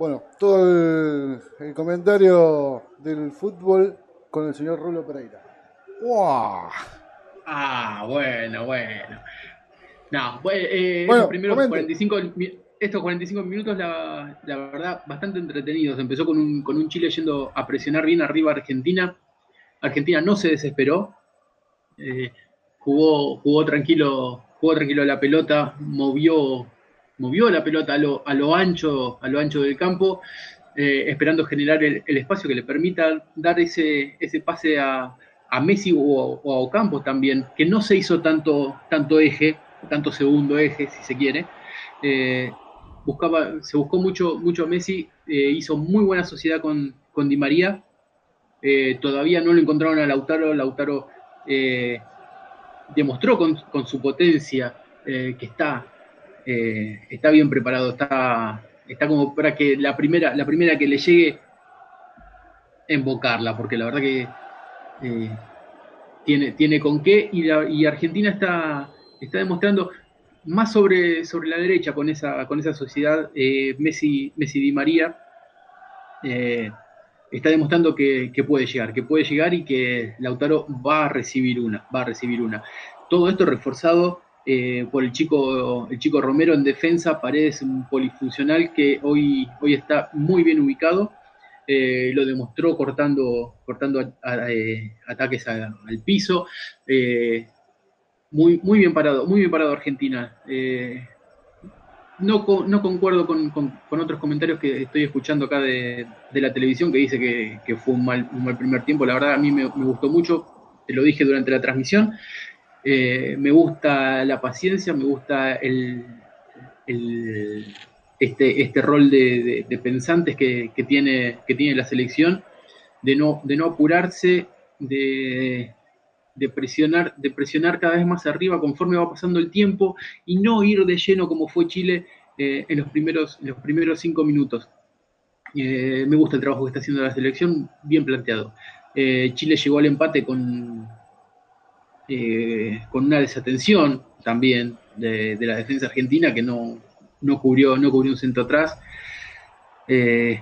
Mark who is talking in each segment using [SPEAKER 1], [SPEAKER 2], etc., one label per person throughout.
[SPEAKER 1] Bueno, todo el, comentario del fútbol con el señor Rulo Pereira.
[SPEAKER 2] ¡Wow! Ah, bueno, bueno. No, eh, bueno, primero 45, estos 45 minutos, la, verdad, bastante entretenidos. Empezó con un, con un Chile yendo a presionar bien arriba a Argentina. Argentina no se desesperó. Eh, jugó, jugó tranquilo, jugó tranquilo la pelota, movió, movió la pelota a lo, a lo ancho, a lo ancho del campo, eh, esperando generar el, espacio que le permita dar ese, ese pase a, a Messi o, a Ocampo también, que no se hizo tanto, tanto eje, tanto segundo eje, si se quiere. Eh, buscaba, se buscó mucho, mucho a Messi, eh, hizo muy buena sociedad con, con Di María. todavía no lo encontraron a Lautaro. Lautaro demostró con, con, su potencia que está eh, está bien preparado, está, está como para que la primera, la primera que le llegue, invocarla, porque la verdad que eh, tiene, tiene con qué, y, Argentina está, está demostrando más sobre, sobre la derecha con esa, con esa sociedad eh, Messi, Messi Di María. está demostrando que, que, puede llegar, que puede llegar y que Lautaro va a recibir una, va a recibir una. Todo esto reforzado eh, por el chico, el chico Romero en defensa, Paredes un polifuncional que hoy, hoy está muy bien ubicado, eh, lo demostró cortando, cortando eh, ataques al piso, muy, muy bien parado, muy bien parado Argentina. No, no, concuerdo con, otros comentarios que estoy escuchando acá de, la televisión que dice que, fue un mal, un mal, primer tiempo. La verdad, a mí me, gustó mucho, te lo dije durante la transmisión. Eh, me gusta la paciencia, me gusta el, este, este rol de, pensantes que, tiene, que tiene la selección, de no, de no apurarse, de, presionar, de presionar cada vez más arriba conforme va pasando el tiempo y no ir de lleno como fue Chile eh, en, los primeros, los primeros cinco minutos. Eh, me gusta el trabajo que está haciendo la selección, bien planteado. Chile llegó al empate con, eh, con una desatención también de, la defensa argentina que no, cubrió, no cubrió un centro atrás. Eh,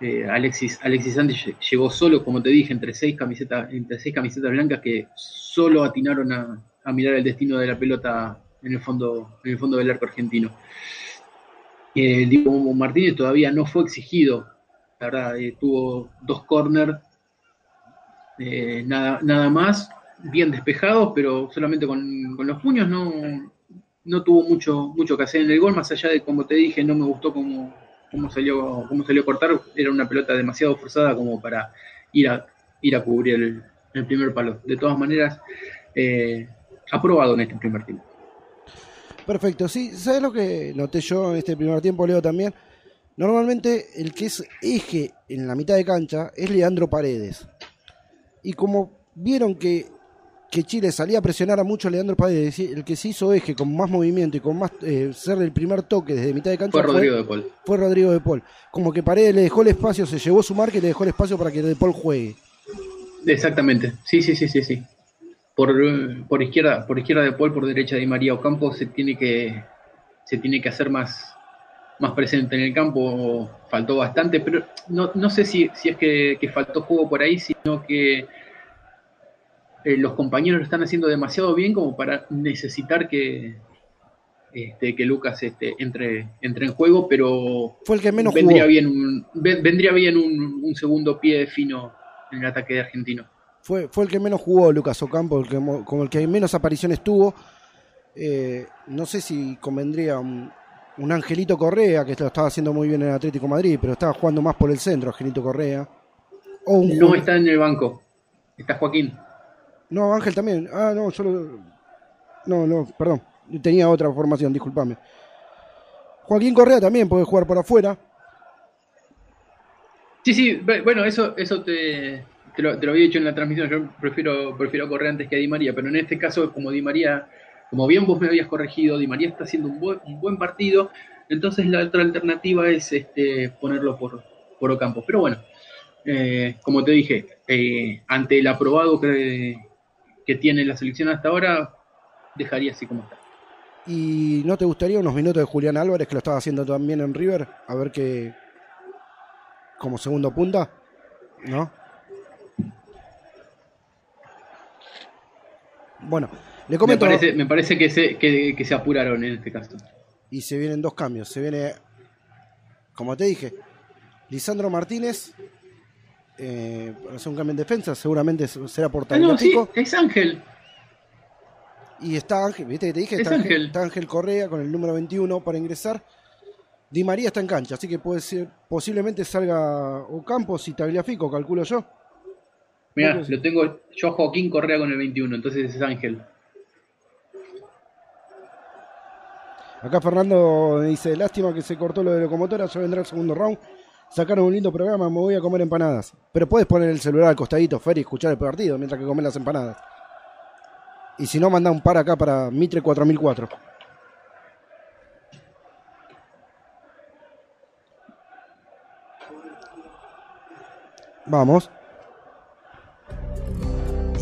[SPEAKER 2] eh, Alexis, Alexis Sánchez llegó solo, como te dije, entre seis camisetas, entre seis camisetas blancas que solo atinaron a, mirar el destino de la pelota en el fondo, en el fondo del arco argentino. Eh, Diego Martínez todavía no fue exigido, la verdad, tuvo dos corners eh, nada, nada más, bien despejados, pero solamente con, los puños no, no tuvo mucho, mucho que hacer en el gol, más allá de, como te dije, no me gustó cómo, cómo salió, cómo salió a cortar, era una pelota demasiado forzada como para ir a, ir a cubrir el, primer palo. De todas maneras, eh, aprobado en este primer tiempo.
[SPEAKER 3] Perfecto, sí, ¿sabes lo que noté yo en este primer tiempo, Leo, también? Normalmente el que es eje en la mitad de cancha es Leandro Paredes. Y como vieron que, Chile salía a presionar a mucho a Leandro Paredes, el que se hizo eje con más movimiento y con más eh, ser el primer toque desde mitad de cancha
[SPEAKER 2] fue Rodrigo de Paul.
[SPEAKER 3] Fue Rodrigo de Paul. Como que Paredes le dejó el espacio, se llevó su marca y le dejó el espacio para que de Paul juegue.
[SPEAKER 2] Exactamente, sí, sí, sí, sí, sí. Por, por izquierda, por izquierda de Paul, por derecha de María Ocampo se tiene que se tiene que hacer más, más presente en el campo, faltó bastante, pero no, no sé si, si es que, faltó juego por ahí, sino que eh, los compañeros lo están haciendo demasiado bien como para necesitar que, este, que Lucas este, entre, entre en juego, pero
[SPEAKER 3] fue el que menos
[SPEAKER 2] vendría bien un, vendría bien un, segundo pie fino en el ataque de argentino.
[SPEAKER 3] Fue, fue el que menos jugó Lucas Ocampo, el que, con el que menos apariciones tuvo. Eh, no sé si convendría un, un Angelito Correa, que lo estaba haciendo muy bien en Atlético Madrid, pero estaba jugando más por el centro, Angelito Correa.
[SPEAKER 2] no está en el banco, está Joaquín.
[SPEAKER 3] No, Ángel también. Ah, no, solo. No, no, perdón. Tenía otra formación, discúlpame. Joaquín Correa también puede jugar por afuera.
[SPEAKER 2] Sí, sí, bueno, eso, eso te, te, lo, había dicho en la transmisión. Yo prefiero, prefiero Correa antes que a Di María, pero en este caso, como Di María como bien vos me habías corregido, Di María está haciendo un buen, partido, entonces la otra alternativa es este, ponerlo por, por Ocampo. Pero bueno, eh, como te dije, eh, ante el aprobado que, que tiene la selección hasta ahora, dejaría así como está.
[SPEAKER 3] ¿Y no te gustaría unos minutos de Julián Álvarez, que lo estaba haciendo también en River? A ver qué. como segundo punta, ¿no? Bueno, le comento.
[SPEAKER 2] Me parece, que, se, que se apuraron en este caso.
[SPEAKER 3] Y se vienen dos cambios. Se viene, como te dije, Lisandro Martínez eh, hacer un cambio en defensa, seguramente será por
[SPEAKER 2] ah, no, sí, es Ángel.
[SPEAKER 3] Y está Ángel, ¿viste que te dije? Está Ángel. está Ángel Correa con el número 21 para ingresar. Di María está en cancha, así que puede ser, posiblemente salga Ocampos y Tagliafico, calculo yo.
[SPEAKER 2] Mira, lo tengo yo Joaquín Correa con el 21, entonces es Ángel.
[SPEAKER 3] Acá Fernando dice, lástima que se cortó lo de locomotora, ya vendrá el segundo round. Sacaron un lindo programa, me voy a comer empanadas. Pero puedes poner el celular al costadito, Fer, y escuchar el partido mientras que comes las empanadas. Y si no, manda un par acá para Mitre 4004. Vamos.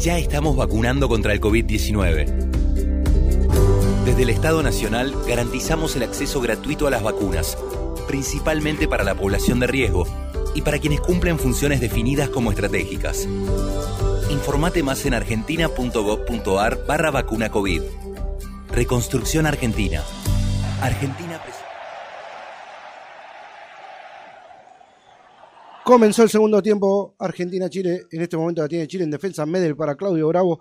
[SPEAKER 4] Ya estamos vacunando contra el COVID-19. Desde el Estado Nacional garantizamos el acceso gratuito a las vacunas principalmente para la población de riesgo y para quienes cumplen funciones definidas como estratégicas. Informate más en argentina.gov.ar barra vacuna COVID. Reconstrucción Argentina. Argentina
[SPEAKER 3] Comenzó el segundo tiempo Argentina-Chile. En este momento la tiene Chile en defensa. Medel para Claudio Bravo.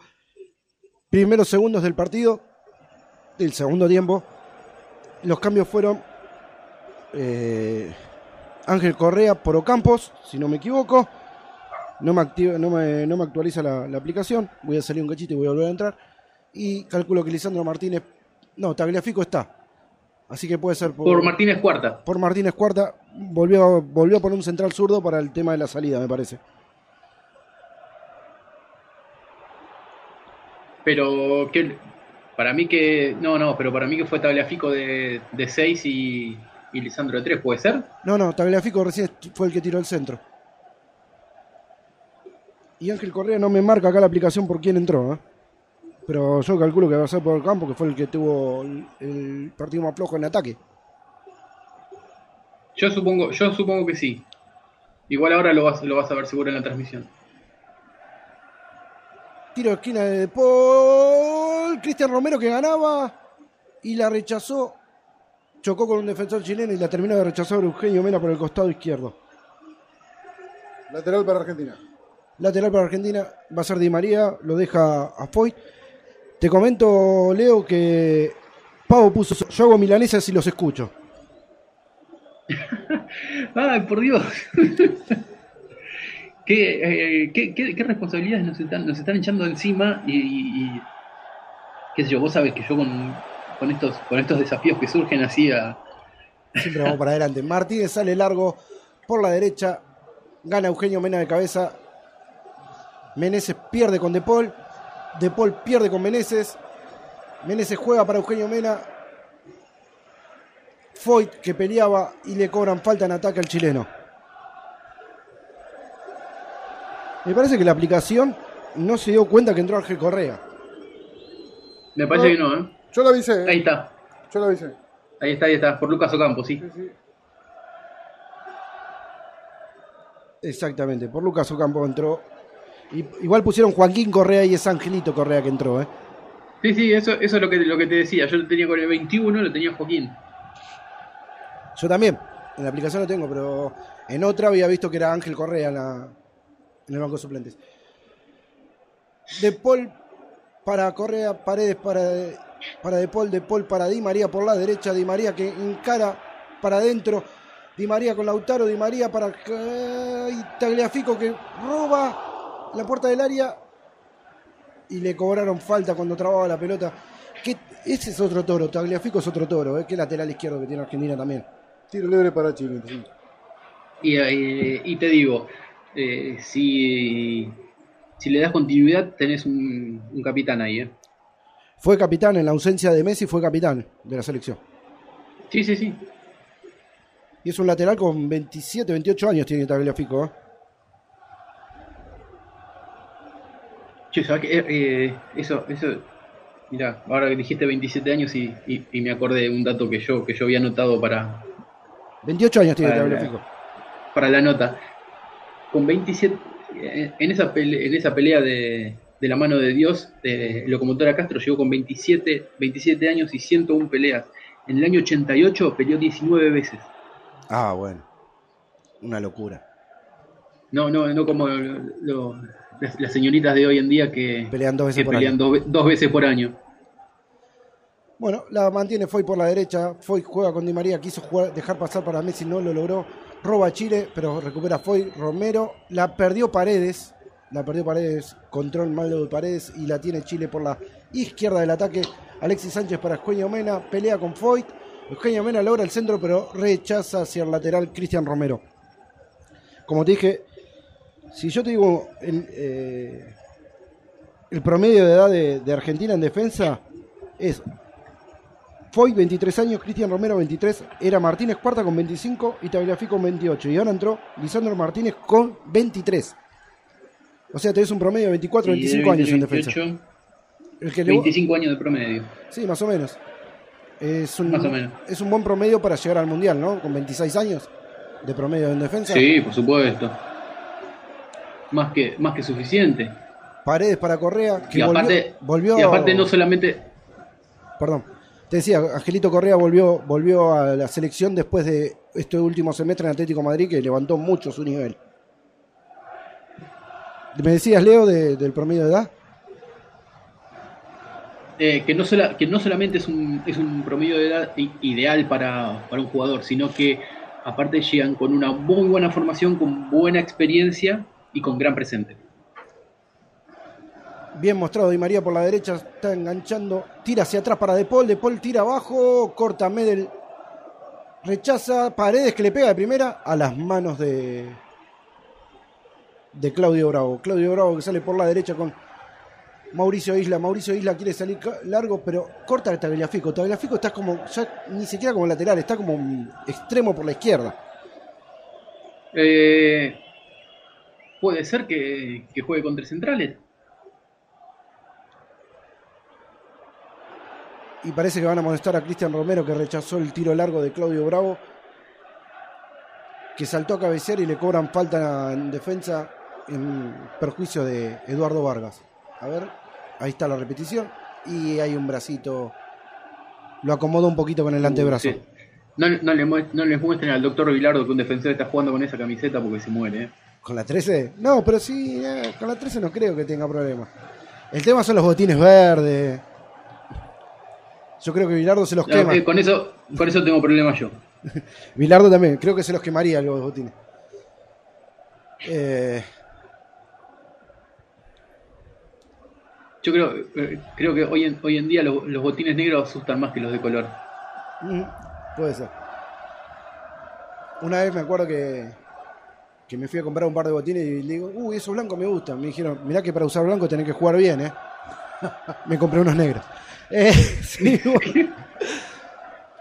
[SPEAKER 3] Primeros segundos del partido. Del segundo tiempo. Los cambios fueron eh, Ángel Correa por Ocampos, si no me equivoco. No me, activa, no me, no me actualiza la, aplicación. Voy a salir un cachito y voy a volver a entrar. Y calculo que Lisandro Martínez. No, Tagliafico está. Así que puede ser
[SPEAKER 2] por, por Martínez Cuarta.
[SPEAKER 3] Por Martínez Cuarta. Volvió, volvió a poner un central zurdo para el tema de la salida, me parece.
[SPEAKER 2] Pero que para mí que. No, no, pero para mí que fue Tagliafico de 6 y, y Lisandro de 3, ¿puede ser?
[SPEAKER 3] No, no, Tagliafico recién fue el que tiró el centro. Y Ángel Correa no me marca acá la aplicación por quién entró, ¿eh? Pero yo calculo que va a ser por el campo, que fue el que tuvo el, partido más flojo en ataque.
[SPEAKER 2] Yo supongo, yo supongo que sí. Igual ahora lo vas, lo vas a ver seguro en la transmisión.
[SPEAKER 3] Tiro de esquina de Paul. Cristian Romero que ganaba y la rechazó chocó con un defensor chileno y la terminó de rechazar Eugenio Mena por el costado izquierdo.
[SPEAKER 1] Lateral para Argentina.
[SPEAKER 3] Lateral para Argentina va a ser Di María, lo deja a Foy. Te comento, Leo, que Pavo puso, yo hago milanesas y los escucho.
[SPEAKER 2] Ay, por Dios. ¿Qué, eh, qué, qué, responsabilidades nos están, nos están echando encima? Y, y, qué sé yo, vos sabés que yo con, con estos, con estos desafíos que surgen así a...
[SPEAKER 3] Siempre vamos para adelante. Martínez sale largo por la derecha, gana Eugenio Mena de cabeza. Meneses pierde con De Paul. De Paul pierde con Meneses. Meneses juega para Eugenio Mena. Foyt que peleaba y le cobran falta en ataque al chileno. Me parece que la aplicación no se dio cuenta que entró Ángel Correa.
[SPEAKER 2] Me parece que no, ¿eh?
[SPEAKER 1] Yo lo avisé.
[SPEAKER 2] ¿eh? Ahí está.
[SPEAKER 1] Yo lo avisé.
[SPEAKER 2] Ahí está, ahí está, por Lucas Ocampo, sí.
[SPEAKER 3] Exactamente, por Lucas Ocampo entró. igual pusieron Joaquín Correa y es Angelito Correa que entró, ¿eh?
[SPEAKER 2] Sí, sí, eso, eso es lo que, lo que te decía. Yo lo tenía con el 21, lo tenía Joaquín.
[SPEAKER 3] Yo también. En la aplicación lo tengo, pero en otra había visto que era Ángel Correa en, en el banco de suplentes. De Paul para Correa, Paredes para para De Paul, De Paul para Di María por la derecha, Di María que encara para adentro, Di María con Lautaro, Di María para Tagliafico que roba la puerta del área y le cobraron falta cuando trababa la pelota. Que ese es otro toro, Tagliafico es otro toro, ¿eh? que lateral izquierdo que tiene Argentina también.
[SPEAKER 1] Tiro libre para Chile.
[SPEAKER 2] Y, te digo, eh, si, si le das continuidad, tenés un, un capitán ahí. ¿eh?
[SPEAKER 3] Fue capitán en la ausencia de Messi, fue capitán de la selección.
[SPEAKER 2] Sí, sí, sí.
[SPEAKER 3] Y es un lateral con 27, 28 años tiene Tagliafico. ¿eh?
[SPEAKER 2] Che, ¿sabes qué? Eh, eso, eso Mira, ahora que dijiste 27 años y, me acordé de un dato que yo, que yo había anotado para...
[SPEAKER 3] 28 años tiene la,
[SPEAKER 2] para la nota. Con 27, en esa pelea, en esa pelea de, de la mano de Dios, de Locomotora Castro llegó con 27, 27 años y 101 peleas. En el año 88 peleó 19 veces.
[SPEAKER 3] Ah, bueno. Una locura.
[SPEAKER 2] No, no, no como las, señoritas de hoy en día que
[SPEAKER 3] pelean dos veces, por,
[SPEAKER 2] año. Dos, veces por año.
[SPEAKER 3] Bueno, la mantiene Foy por la derecha. Foy juega con Di María, quiso dejar pasar para Messi, no lo logró. Roba Chile, pero recupera Foy. Romero la perdió Paredes. La perdió Paredes, control malo de Paredes y la tiene Chile por la izquierda del ataque. Alexis Sánchez para Eugenio Mena, pelea con Foyt. Eugenio Mena logra el centro, pero rechaza hacia el lateral Cristian Romero. Como te dije, si yo te digo el, eh, promedio de edad de, Argentina en defensa es Foyt 23 años, Cristian Romero 23, era Martínez cuarta con 25 y Tagliafico con 28. Y ahora entró Lisandro Martínez con 23. O sea, tenés un promedio de 24, 25 años en defensa.
[SPEAKER 2] 25 años de promedio.
[SPEAKER 3] Sí, más o menos. Es un, más o menos. Es un buen promedio para llegar al Mundial, ¿no? Con 26 años de promedio en defensa.
[SPEAKER 2] Sí, por supuesto. Más que, más que suficiente.
[SPEAKER 3] Paredes para Correa,
[SPEAKER 2] que y aparte, volvió, y aparte no solamente...
[SPEAKER 3] Perdón. Te decía, Angelito Correa volvió, volvió a la selección después de este último semestre en Atlético Madrid que levantó mucho su nivel. ¿Me decías, Leo, del promedio de edad?
[SPEAKER 2] Eh, que, no que no solamente es un, es un promedio de edad ideal para, un jugador, sino que aparte llegan con una muy buena formación, con buena experiencia y con gran presente.
[SPEAKER 3] Bien mostrado Di María por la derecha, está enganchando, tira hacia atrás para De Paul, De Paul tira abajo, corta Medel, rechaza Paredes que le pega de primera a las manos de, de Claudio Bravo. Claudio Bravo que sale por la derecha con Mauricio Isla. Mauricio Isla quiere salir largo, pero corta a Tagliafico. Tagliafico está como, ya ni siquiera como lateral, está como extremo por la izquierda.
[SPEAKER 2] Eh, puede ser que, juegue contra centrales.
[SPEAKER 3] Y parece que van a molestar a Cristian Romero que rechazó el tiro largo de Claudio Bravo. Que saltó a cabecear y le cobran falta en defensa en perjuicio de Eduardo Vargas. A ver, ahí está la repetición. Y hay un bracito. Lo acomodo un poquito con el antebrazo.
[SPEAKER 2] No, no, le, no les muestren al doctor Vilardo que un defensor está jugando con esa camiseta porque se muere. ¿eh?
[SPEAKER 3] ¿Con la 13? No, pero sí, eh, con la 13 no creo que tenga problema. El tema son los botines verdes. Yo creo que Vilardo se los quema.
[SPEAKER 2] con, eso, con eso tengo problemas yo.
[SPEAKER 3] Vilardo también, creo que se los quemaría los botines. Eh,
[SPEAKER 2] Yo creo, eh, creo que hoy en, hoy en día los, botines negros asustan más que los de color.
[SPEAKER 3] Mm, puede ser. Una vez me acuerdo que, que me fui a comprar un par de botines y le digo, uy, esos blancos me gustan. Me dijeron, mirá que para usar blanco tenés que jugar bien, ¿eh? me compré unos negros. Eh,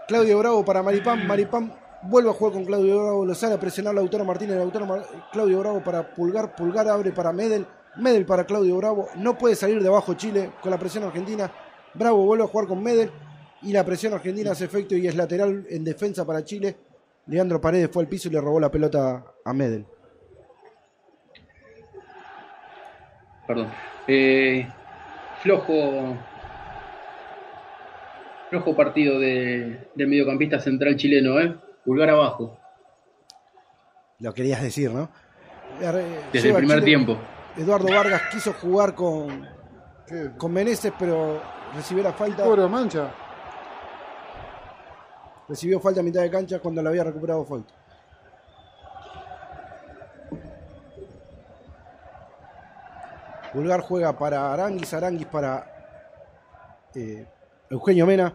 [SPEAKER 3] Claudio Bravo para Maripán. Maripán vuelve a jugar con Claudio Bravo. Lo sale a presionar Lautaro Martínez. Lautaro Claudio Bravo para Pulgar. Pulgar abre para Medel. Medel para Claudio Bravo. No puede salir de abajo Chile con la presión argentina. Bravo vuelve a jugar con Medel. Y la presión argentina hace efecto y es lateral en defensa para Chile. Leandro Paredes fue al piso y le robó la pelota a Medel.
[SPEAKER 2] Perdón. Eh, flojo. Flojo partido de, del mediocampista central chileno, ¿eh? Pulgar abajo.
[SPEAKER 3] Lo querías decir, ¿no?
[SPEAKER 2] Desde el primer tiempo.
[SPEAKER 3] Eduardo Vargas quiso jugar con, con Meneses, pero recibió la falta.
[SPEAKER 1] Pobre mancha.
[SPEAKER 3] Recibió falta a mitad de cancha cuando la había recuperado Foyt. Pulgar juega para Aranguis, Aranguis para eh, Eugenio Mena.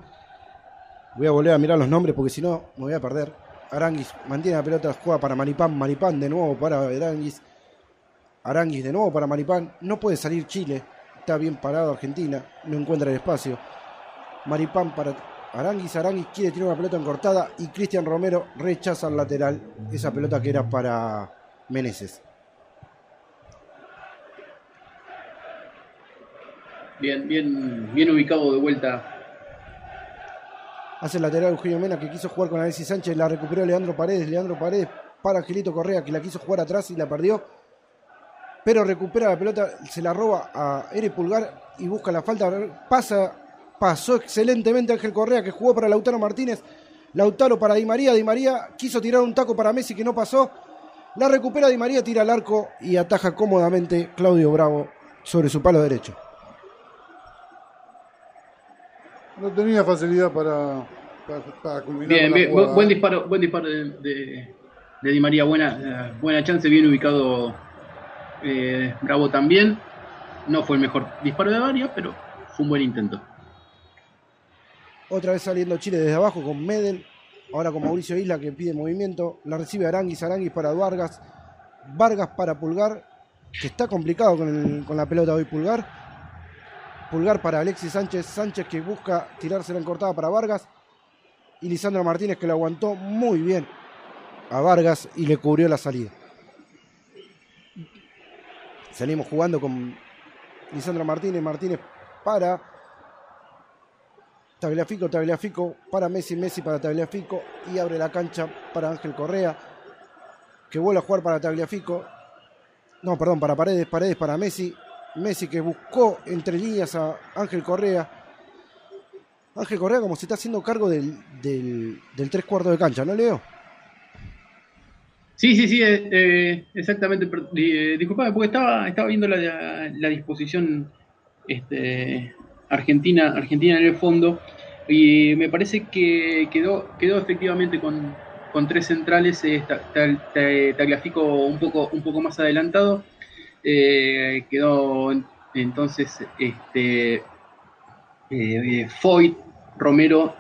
[SPEAKER 3] Voy a volver a mirar los nombres porque si no me voy a perder. Aranguis mantiene la pelota, juega para Maripán, Maripán de nuevo para Aranguis. Aranguis de nuevo para Maripán. No puede salir Chile. Está bien parado Argentina. No encuentra el espacio. Maripán para Aranguis. Aranguis quiere tirar una pelota encortada y Cristian Romero rechaza al lateral esa pelota que era para Meneses.
[SPEAKER 2] Bien, bien, bien ubicado de vuelta.
[SPEAKER 3] Hace el lateral Eugenio Mena que quiso jugar con Alexis Sánchez, la recuperó Leandro Paredes, Leandro Paredes para Angelito Correa que la quiso jugar atrás y la perdió. Pero recupera la pelota, se la roba a Ere Pulgar y busca la falta. Pasa, pasó excelentemente Ángel Correa que jugó para Lautaro Martínez. Lautaro para Di María. Di María quiso tirar un taco para Messi que no pasó. La recupera Di María, tira al arco y ataja cómodamente Claudio Bravo sobre su palo derecho.
[SPEAKER 1] No tenía facilidad para, para, culminar.
[SPEAKER 2] Bien, bien buen, disparo, buen disparo de, Di María, buena, buena chance, bien ubicado eh, Bravo también. No fue el mejor disparo de María, pero fue un buen intento.
[SPEAKER 3] Otra vez saliendo Chile desde abajo con Medel. Ahora con Mauricio Isla que pide movimiento. La recibe Aranguis, Aranguis para Vargas. Vargas para Pulgar. Que está complicado con, con la pelota hoy Pulgar. Pulgar para Alexis Sánchez. Sánchez que busca tirársela en cortada para Vargas. Y Lisandro Martínez que lo aguantó muy bien a Vargas y le cubrió la salida. Salimos jugando con Lisandro Martínez. Martínez para Tagliafico, Tagliafico para Messi, Messi para Tagliafico y abre la cancha para Ángel Correa, que vuelve a jugar para Tagliafico. No, perdón, para Paredes, Paredes para Messi. Messi que buscó entre líneas a Ángel Correa. Ángel Correa como se está haciendo cargo del, del, tres cuartos de cancha, ¿no, Leo?
[SPEAKER 2] Sí, sí, sí, eh, eh, exactamente. Eh, disculpame, porque estaba, estaba viendo la, disposición este, Argentina, Argentina en el fondo. Y me parece que quedó, quedó efectivamente con, tres centrales, eh, Tagliafico un poco, un poco más adelantado. Eh, quedó entonces este, eh, Foyt, Romero,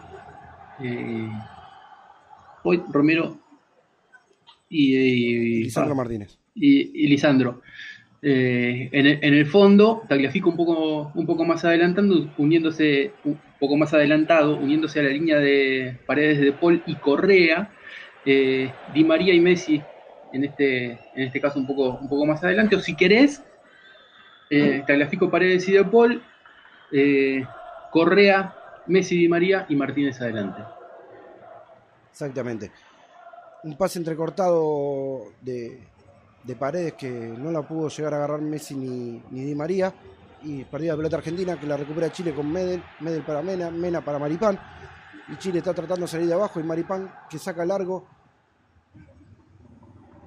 [SPEAKER 2] eh, Foyt, Romero y,
[SPEAKER 3] Lisandro Martínez.
[SPEAKER 2] y Lisandro. Eh, en, el, fondo, Tagliafico un poco, un poco más adelantando, uniéndose un poco más adelantado, uniéndose a la línea de paredes de Paul y Correa, eh, Di María y Messi, en este, en este caso un poco, un poco más adelante, o si querés, eh, Tagliafico, Paredes y De Paul, eh, Correa, Messi, Di María y Martínez adelante.
[SPEAKER 3] Exactamente. Un pase entrecortado de, de Paredes que no la pudo llegar a agarrar Messi ni, ni Di María. Y perdida la pelota argentina que la recupera Chile con Medel, Medel para Mena, Mena para Maripán. Y Chile está tratando de salir de abajo y Maripán que saca largo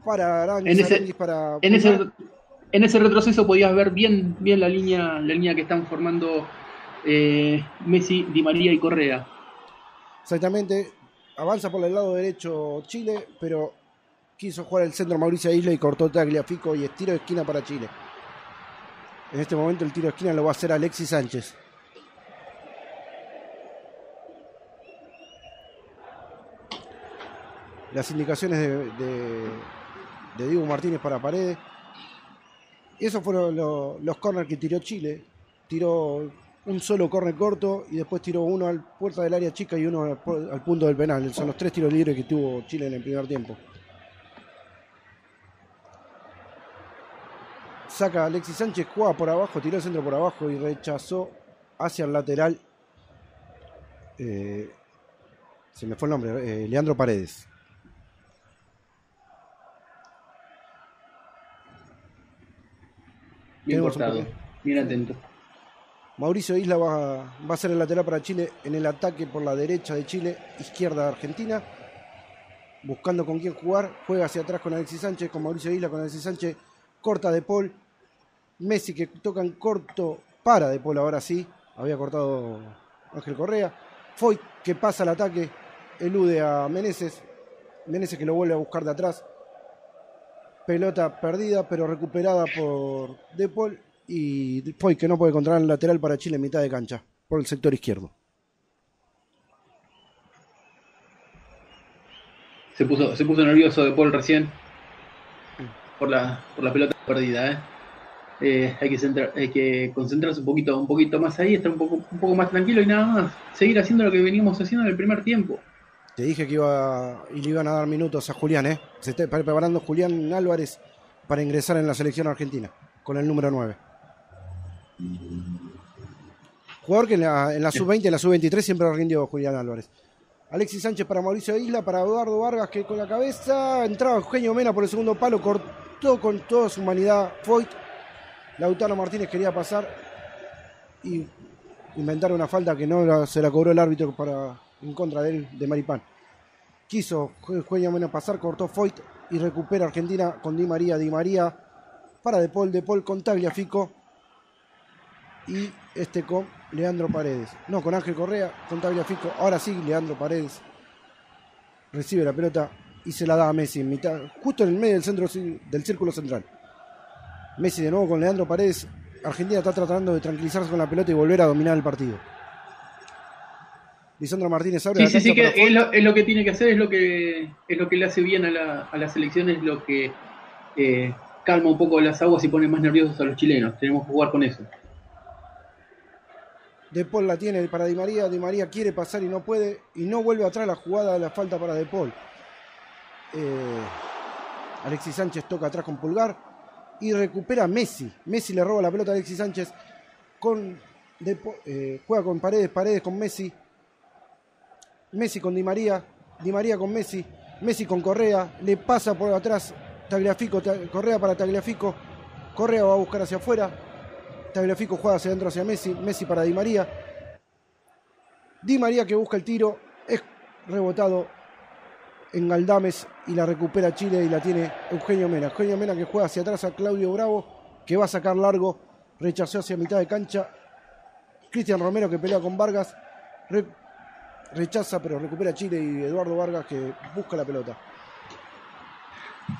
[SPEAKER 3] para Aranguis,
[SPEAKER 2] en ese, para en ese, en ese, retroceso podías ver bien, bien la línea, la línea que están formando eh, Messi, Di María y Correa.
[SPEAKER 3] Exactamente, avanza por el lado derecho Chile, pero quiso jugar el centro Mauricio Isla y cortó Tagliafico y es tiro de esquina para Chile. En este momento el tiro de esquina lo va a hacer Alexis Sánchez. Las indicaciones de, Diego Martínez para Paredes. Esos fueron los, corners que tiró Chile. Tiró un solo corner corto y después tiró uno al puerta del área chica y uno al, al punto del penal. Son los tres tiros libres que tuvo Chile en el primer tiempo. saca Alexis Sánchez, juega por abajo, tiró el centro por abajo y rechazó hacia el lateral. Eh, se me fue el nombre, eh, Leandro Paredes.
[SPEAKER 2] Bien cortado, bien atento.
[SPEAKER 3] Mauricio Isla va, va, a ser el lateral para Chile en el ataque por la derecha de Chile, izquierda de Argentina. Buscando con quién jugar, juega hacia atrás con Alexis Sánchez, con Mauricio Isla, con Alexis Sánchez, corta de Paul, Messi que toca en corto para De Paul ahora sí. Había cortado Ángel Correa. Foy que pasa el ataque, elude a Meneses. Meneses que lo vuelve a buscar de atrás. Pelota perdida, pero recuperada por De Paul. Y Foy que no puede controlar el lateral para Chile en mitad de cancha, por el sector izquierdo.
[SPEAKER 2] Se puso, se puso nervioso De Paul recién por la, por la pelota perdida. ¿eh? Eh, hay, que centrar, hay que concentrarse un poquito, un poquito más ahí, estar un poco, un poco más tranquilo y nada más. Seguir haciendo lo que venimos haciendo en el primer tiempo.
[SPEAKER 3] Te dije que iba y le iban a dar minutos a Julián, ¿eh? Se está preparando Julián Álvarez para ingresar en la selección argentina con el número 9. Jugador que en la, sub-20, en la sub-23 siempre rindió Julián Álvarez. Alexis Sánchez para Mauricio Isla, para Eduardo Vargas que con la cabeza entraba Eugenio Mena por el segundo palo, cortó con toda su humanidad Foyt. Lautaro Martínez quería pasar y inventar una falta que no se la cobró el árbitro para, en contra de él, de Maripán. Quiso Eugenio Mena pasar, cortó Foyt y recupera Argentina con Di María. Di María para De Paul, De Paul con Tagliafico y este con Leandro Paredes. No, con Ángel Correa, con Tagliafico. Ahora sí, Leandro Paredes recibe la pelota y se la da a Messi en mitad, justo en el medio del centro del círculo central. Messi de nuevo con Leandro Paredes. Argentina está tratando de tranquilizarse con la pelota y volver a dominar el partido. Lisandro Martínez abre
[SPEAKER 2] sí, sí, sí, que es lo, que tiene que hacer, es lo que es lo que le hace bien a la, a la selección, es lo que eh, calma un poco las aguas y pone más nerviosos a los chilenos. Tenemos que jugar con eso.
[SPEAKER 3] De Paul la tiene para Di María. Di María quiere pasar y no puede. Y no vuelve atrás la jugada de la falta para De Paul. Eh, Alexis Sánchez toca atrás con pulgar. Y recupera Messi. Messi le roba la pelota a Alexis Sánchez. Con eh, juega con Paredes. Paredes con Messi. Messi con Di María. Di María con Messi. Messi con Correa. Le pasa por atrás Tagliafico. Correa para Tagliafico. Correa va a buscar hacia afuera. Tagliafico juega hacia adentro hacia Messi, Messi para Di María. Di María que busca el tiro, es rebotado en Galdames y la recupera Chile y la tiene Eugenio Mena. Eugenio Mena que juega hacia atrás a Claudio Bravo, que va a sacar largo, rechazó hacia mitad de cancha. Cristian Romero que pelea con Vargas, rechaza pero recupera Chile y Eduardo Vargas que busca la pelota.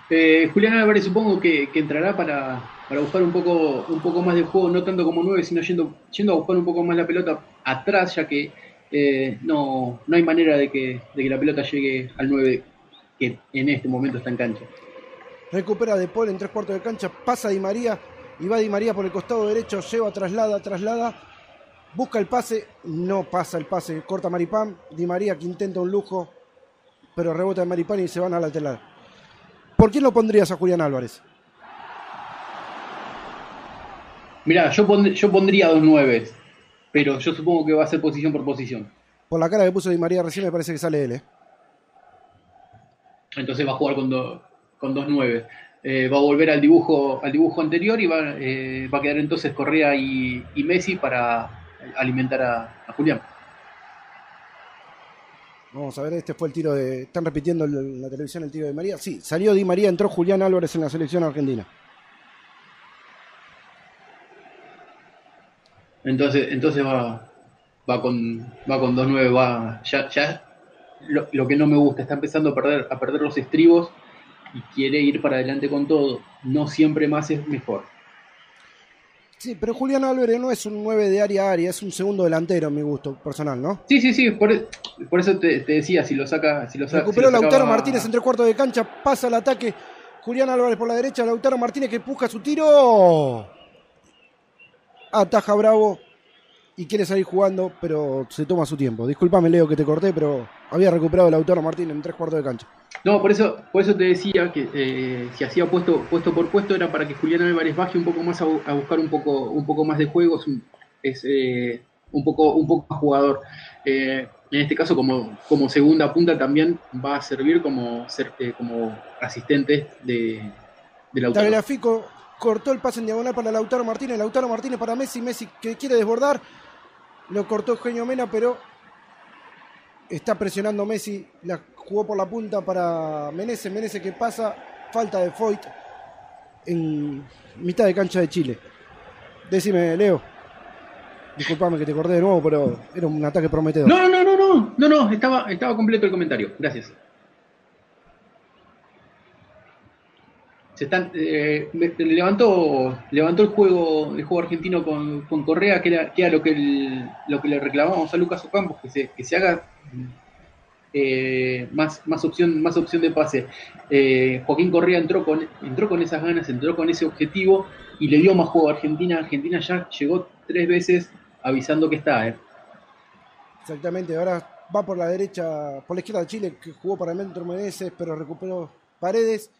[SPEAKER 2] Eh, Julián Álvarez supongo que, entrará para, buscar un poco, un poco más de juego, no tanto como nueve, sino yendo, yendo a buscar un poco más la pelota atrás, ya que eh, no, no hay manera de que, la pelota llegue al 9 que en este momento está en cancha.
[SPEAKER 3] Recupera De Paul en tres cuartos de cancha, pasa Di María y va Di María por el costado derecho, lleva, traslada, traslada, busca el pase, no pasa el pase, corta Maripán, Di María que intenta un lujo, pero rebota de Maripán y se van a la lateral. ¿Por quién lo pondrías a Julián Álvarez?
[SPEAKER 2] Mirá, yo, yo pondría dos nueves, pero yo supongo que va a ser posición por posición.
[SPEAKER 3] Por la cara que puso Di María recién me parece que sale él, ¿eh?
[SPEAKER 2] Entonces va a jugar con, con dos nueve. Eh, va a volver al dibujo, al dibujo anterior y va, eh, va a quedar entonces Correa y, Messi para alimentar a Julián.
[SPEAKER 3] Vamos a ver, este fue el tiro de. Están repitiendo en la televisión el tiro de María. Sí, salió Di María, entró Julián Álvarez en la selección argentina.
[SPEAKER 2] Entonces, entonces va, va con va con 2-9, va. Ya, ya lo, que no me gusta, está empezando a perder, a perder los estribos y quiere ir para adelante con todo. No siempre más es mejor.
[SPEAKER 3] Sí, pero Julián Álvarez no es un 9 de área a área, es un segundo delantero, en mi gusto personal, ¿no?
[SPEAKER 2] Sí, sí, sí, por, eso te, decía, si lo saca. Si lo saca
[SPEAKER 3] Recuperó Lautaro Martínez entre cuartos de cancha, pasa el ataque. Julián Álvarez por la derecha, Lautaro Martínez que empuja su tiro. Ataja Bravo y quiere salir jugando, pero se toma su tiempo. Disculpame, Leo, que te corté, pero había recuperado el Lautaro Martínez en tres cuartos de cancha.
[SPEAKER 2] No, por eso, por eso te decía que eh, si hacía puesto, puesto por puesto era para que Julián Álvarez baje un poco más a, buscar un poco, un poco más de juego, es, eh, un poco, un poco más jugador. Eh, en este caso, como, como segunda punta, también va a servir como, ser, como asistente de, de Lautaro.
[SPEAKER 3] Tagliafico cortó el pase en diagonal para Lautaro Martínez, Lautaro Martínez para Messi, Messi que quiere desbordar, lo cortó Eugenio Mena, pero está presionando Messi, la jugó por la punta para Menezes, Menezes que pasa, falta de Foyt en mitad de cancha de Chile. Decime, Leo. Disculpame que te acordé de nuevo, pero era un ataque prometedor.
[SPEAKER 2] No, no, no, no, no, no, estaba, estaba completo el comentario. Gracias. Se eh, levantó, el juego, el juego argentino con, Correa, que era, que era lo que lo que le reclamamos a Lucas Ocampos, que se, que se haga eh, más, más, opción, más opción de pase. Eh, Joaquín Correa entró con, entró con esas ganas, entró con ese objetivo y le dio más juego a Argentina. Argentina ya llegó tres veces avisando que está.
[SPEAKER 3] Exactamente, ahora va por la derecha, por la izquierda de Chile, que jugó para Mentor Meneses, pero recuperó Paredes.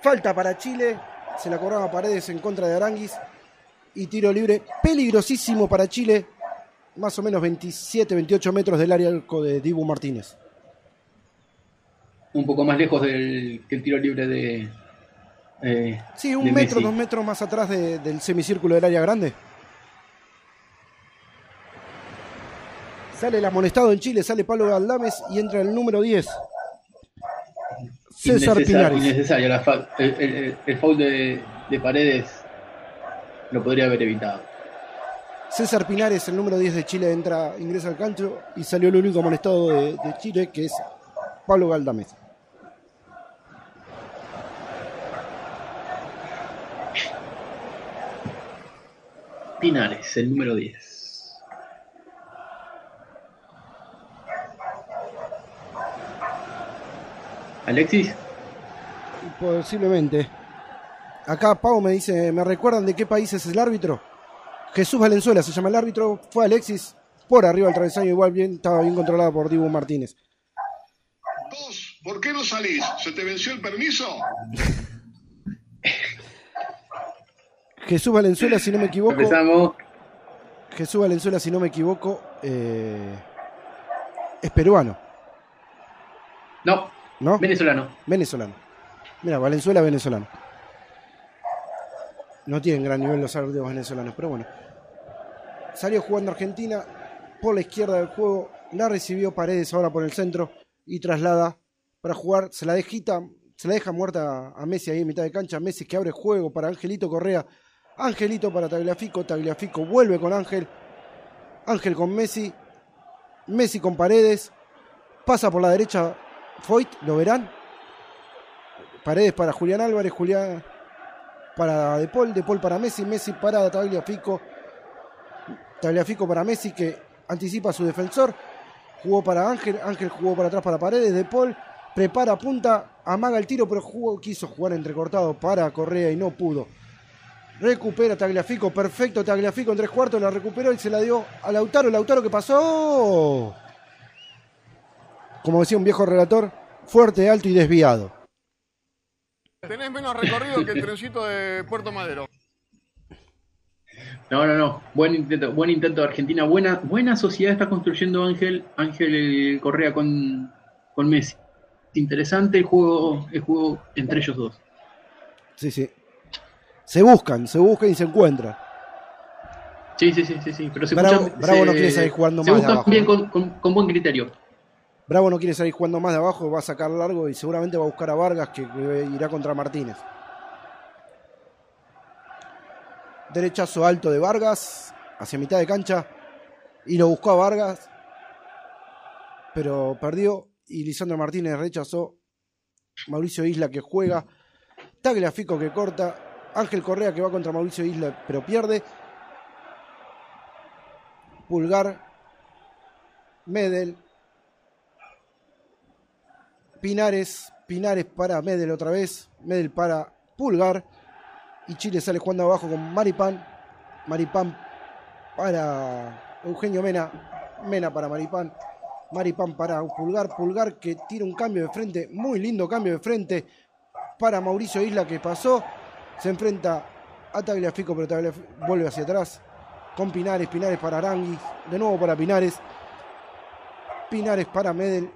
[SPEAKER 3] Falta para Chile, se la cobraba Paredes en contra de Aranguis. Y tiro libre peligrosísimo para Chile más o menos 27, 28 metros del área de Dibu Martínez.
[SPEAKER 2] Un poco más lejos del, que el tiro libre de.
[SPEAKER 3] Eh, sí, un metro, dos metros más atrás del semicírculo del área grande. Sale el amonestado en Chile, sale Pablo Galdames y entra el número 10.
[SPEAKER 2] César Pinares. Innecesario, el, el, foul de, Paredes lo podría haber evitado.
[SPEAKER 3] César Pinares, el número 10 de Chile, entra, ingresa al cancho y salió el único amonestado de, de Chile, que es Pablo Galdames.
[SPEAKER 2] Pinares, el número 10. Alexis.
[SPEAKER 3] Posiblemente. Acá Pau me dice, ¿me recuerdan de qué país es el árbitro? Jesús Valenzuela se llama el árbitro, fue Alexis por arriba del travesaño, igual bien, estaba bien controlado por Dibu Martínez.
[SPEAKER 5] ¿Vos por qué no salís? ¿Se te venció el permiso?
[SPEAKER 3] Jesús Valenzuela, si no me equivoco.
[SPEAKER 2] Empezamos.
[SPEAKER 3] Jesús Valenzuela, si no me equivoco, eh, es peruano.
[SPEAKER 2] No. ¿No? Venezolano.
[SPEAKER 3] Venezolano. Mira, Valenzuela venezolano. No tienen gran nivel los árbitros venezolanos, pero bueno. Salió jugando Argentina por la izquierda del juego. La recibió Paredes ahora por el centro y traslada para jugar. Se la dejita, se la deja muerta a Messi ahí en mitad de cancha. Messi que abre juego para Angelito Correa. Angelito para Tagliafico. Tagliafico vuelve con Ángel. Ángel con Messi. Messi con Paredes. Pasa por la derecha Foyt, lo verán. Paredes para Julián Álvarez, Julián para De Paul, De Paul para Messi, Messi para Tagliafico. Tagliafico para Messi que anticipa a su defensor. Jugó para Ángel, Ángel jugó para atrás para Paredes, De Paul prepara punta, amaga el tiro, pero jugó, quiso jugar entrecortado para Correa y no pudo. Recupera Tagliafico, perfecto Tagliafico en tres cuartos, la recuperó y se la dio a Lautaro. Lautaro que pasó como decía un viejo relator, fuerte, alto y desviado.
[SPEAKER 5] Tenés menos recorrido que el trencito de Puerto Madero.
[SPEAKER 2] No, no, no. Buen intento, buen intento de Argentina. Buena, buena sociedad está construyendo Ángel, Ángel Correa con, con Messi. Interesante el juego, el juego entre ellos dos.
[SPEAKER 3] Sí, sí. Se buscan, se buscan y se encuentran.
[SPEAKER 2] Sí, sí, sí, sí, sí. Pero se
[SPEAKER 3] Bravo, Bravo no quiere salir jugando
[SPEAKER 2] se buscan bien con, con buen criterio.
[SPEAKER 3] Bravo no quiere salir jugando más de abajo, va a sacar largo y seguramente va a buscar a Vargas que, irá contra Martínez. Derechazo alto de Vargas hacia mitad de cancha y lo buscó a Vargas, pero perdió y Lisandro Martínez rechazó. Mauricio Isla que juega, Tagliafico que corta, Ángel Correa que va contra Mauricio Isla pero pierde. Pulgar, Medel, Pinares, Pinares para Medel otra vez, Medel para Pulgar y Chile sale jugando abajo con Maripán, Maripán para Eugenio Mena, Mena para Maripán, Maripán para Pulgar, Pulgar que tira un cambio de frente, muy lindo cambio de frente para Mauricio Isla que pasó, se enfrenta a Tagliafico pero Tagliafico vuelve hacia atrás con Pinares, Pinares para Aranguis, de nuevo para Pinares, Pinares para Medel,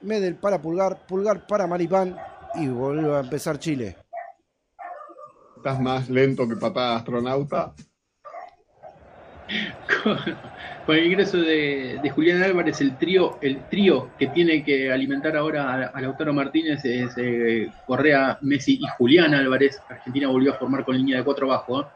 [SPEAKER 3] Medel para Pulgar, Pulgar para Maripán y vuelve a empezar Chile.
[SPEAKER 5] Estás más lento que papá astronauta.
[SPEAKER 2] Con, el ingreso de, Julián Álvarez, el trío, el trío que tiene que alimentar ahora a, Lautaro Martínez es eh, Correa, Messi y Julián Álvarez. Argentina volvió a formar con línea de cuatro abajo. ¿eh?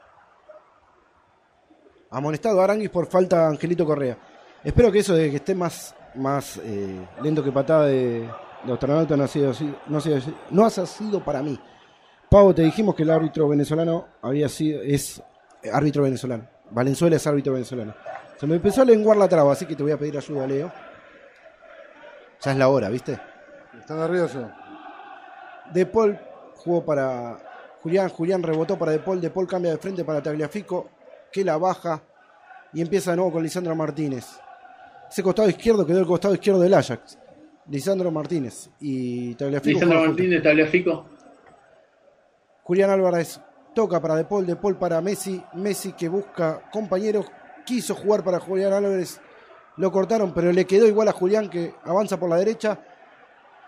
[SPEAKER 3] Amonestado Aranguis por falta Angelito Correa. Espero que eso de que esté más más eh, lento que patada de, de astronauta no ha sido, no, ha sido, no ha sido para mí. Pau, te dijimos que el árbitro venezolano había sido, es árbitro venezolano. Valenzuela es árbitro venezolano. Se me empezó a lenguar la traba, así que te voy a pedir ayuda, Leo. Ya es la hora, ¿viste?
[SPEAKER 1] Está nervioso.
[SPEAKER 3] De Paul jugó para Julián, Julián rebotó para De Paul, De Paul cambia de frente para Tagliafico, que la baja y empieza de nuevo con Lisandro Martínez. Ese costado izquierdo quedó el costado izquierdo del Ajax. Lisandro Martínez y Tagliafico.
[SPEAKER 2] Lisandro Martínez, Tagliafico.
[SPEAKER 3] Julián Álvarez toca para De Paul, De Paul para Messi. Messi que busca compañeros. quiso jugar para Julián Álvarez, lo cortaron, pero le quedó igual a Julián que avanza por la derecha,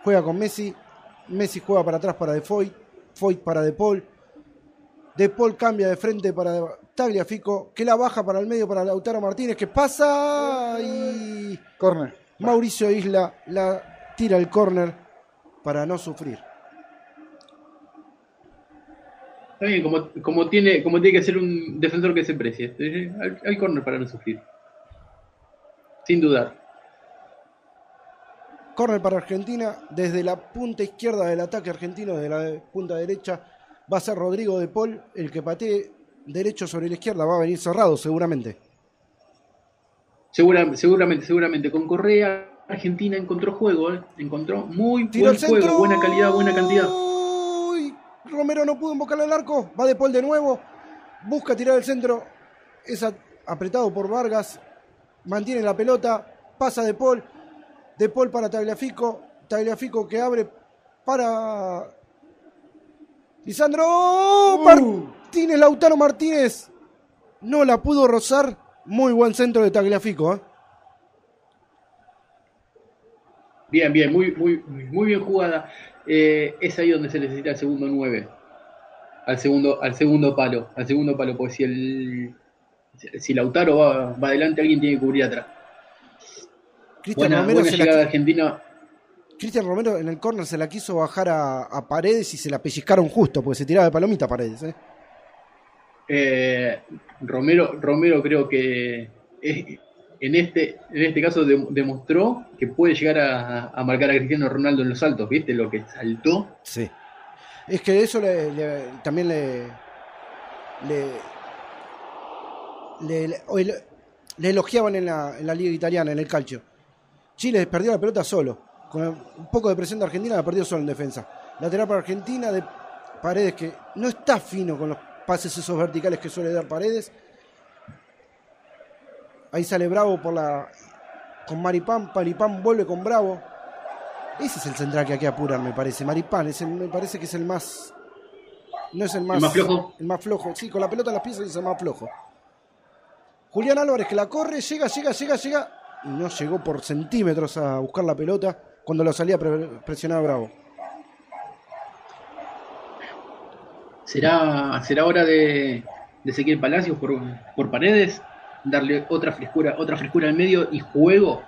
[SPEAKER 3] juega con Messi, Messi juega para atrás para De Foy, Foy para De Paul, De Paul cambia de frente para Tagliafico, que la baja para el medio para Lautaro Martínez, que pasa y...
[SPEAKER 1] Corner.
[SPEAKER 3] Mauricio Isla la tira el córner para no sufrir.
[SPEAKER 2] Está bien, como, tiene, como tiene que ser un defensor que se precie. Hay, córner para no sufrir. Sin dudar.
[SPEAKER 3] Córner para Argentina. Desde la punta izquierda del ataque argentino, desde la punta derecha, va a ser Rodrigo de Paul el que patee derecho sobre la izquierda. Va a venir cerrado, seguramente.
[SPEAKER 2] seguramente, seguramente. Con Correa, Argentina encontró juego, ¿eh? encontró muy buen juego, buena calidad, buena cantidad.
[SPEAKER 3] Romero no pudo invocar el arco, va de Paul de nuevo, busca tirar el centro, es apretado por Vargas, mantiene la pelota, pasa de Paul, de Paul para Tagliafico, Tagliafico que abre para Lisandro uh. Martínez, Lautaro Martínez, no la pudo rozar, muy buen centro de Tagliafico. ¿eh?
[SPEAKER 2] Bien, bien, muy, muy, muy bien jugada. Eh, es ahí donde se necesita el segundo 9. Al segundo, al segundo palo. Al segundo palo, porque si el. Si Lautaro va, va adelante, alguien tiene que cubrir atrás.
[SPEAKER 3] Cristian Romero se la... Argentina. Cristian Romero en el córner se la quiso bajar a, Paredes y se la pellizcaron justo, porque se tiraba de palomita a Paredes. ¿eh?
[SPEAKER 2] Eh, Romero, Romero creo que en este, en este caso demostró que puede llegar a, marcar a Cristiano Ronaldo en los saltos, ¿viste? Lo que saltó.
[SPEAKER 3] Sí. Es que eso también le, le, elogiaban en la, en la, liga italiana, en el calcio. Chile perdió la pelota solo. Con un poco de presión de Argentina la perdió solo en defensa. Lateral para Argentina de Paredes que no está fino con los pases esos verticales que suele dar Paredes Ahí sale Bravo por la con Maripán. Maripán vuelve con Bravo. Ese es el central que hay que apurar, me parece. Maripán, ese me parece que es el más. No es el más.
[SPEAKER 2] ¿El más flojo?
[SPEAKER 3] El más flojo. Sí, con la pelota en las piezas es el más flojo. Julián Álvarez que la corre, llega, llega, llega, llega. Y no llegó por centímetros a buscar la pelota cuando lo salía presionado Bravo.
[SPEAKER 2] ¿Será, será hora de, de Ezequiel Palacios por, por paredes? darle otra frescura, otra frescura al medio y juego.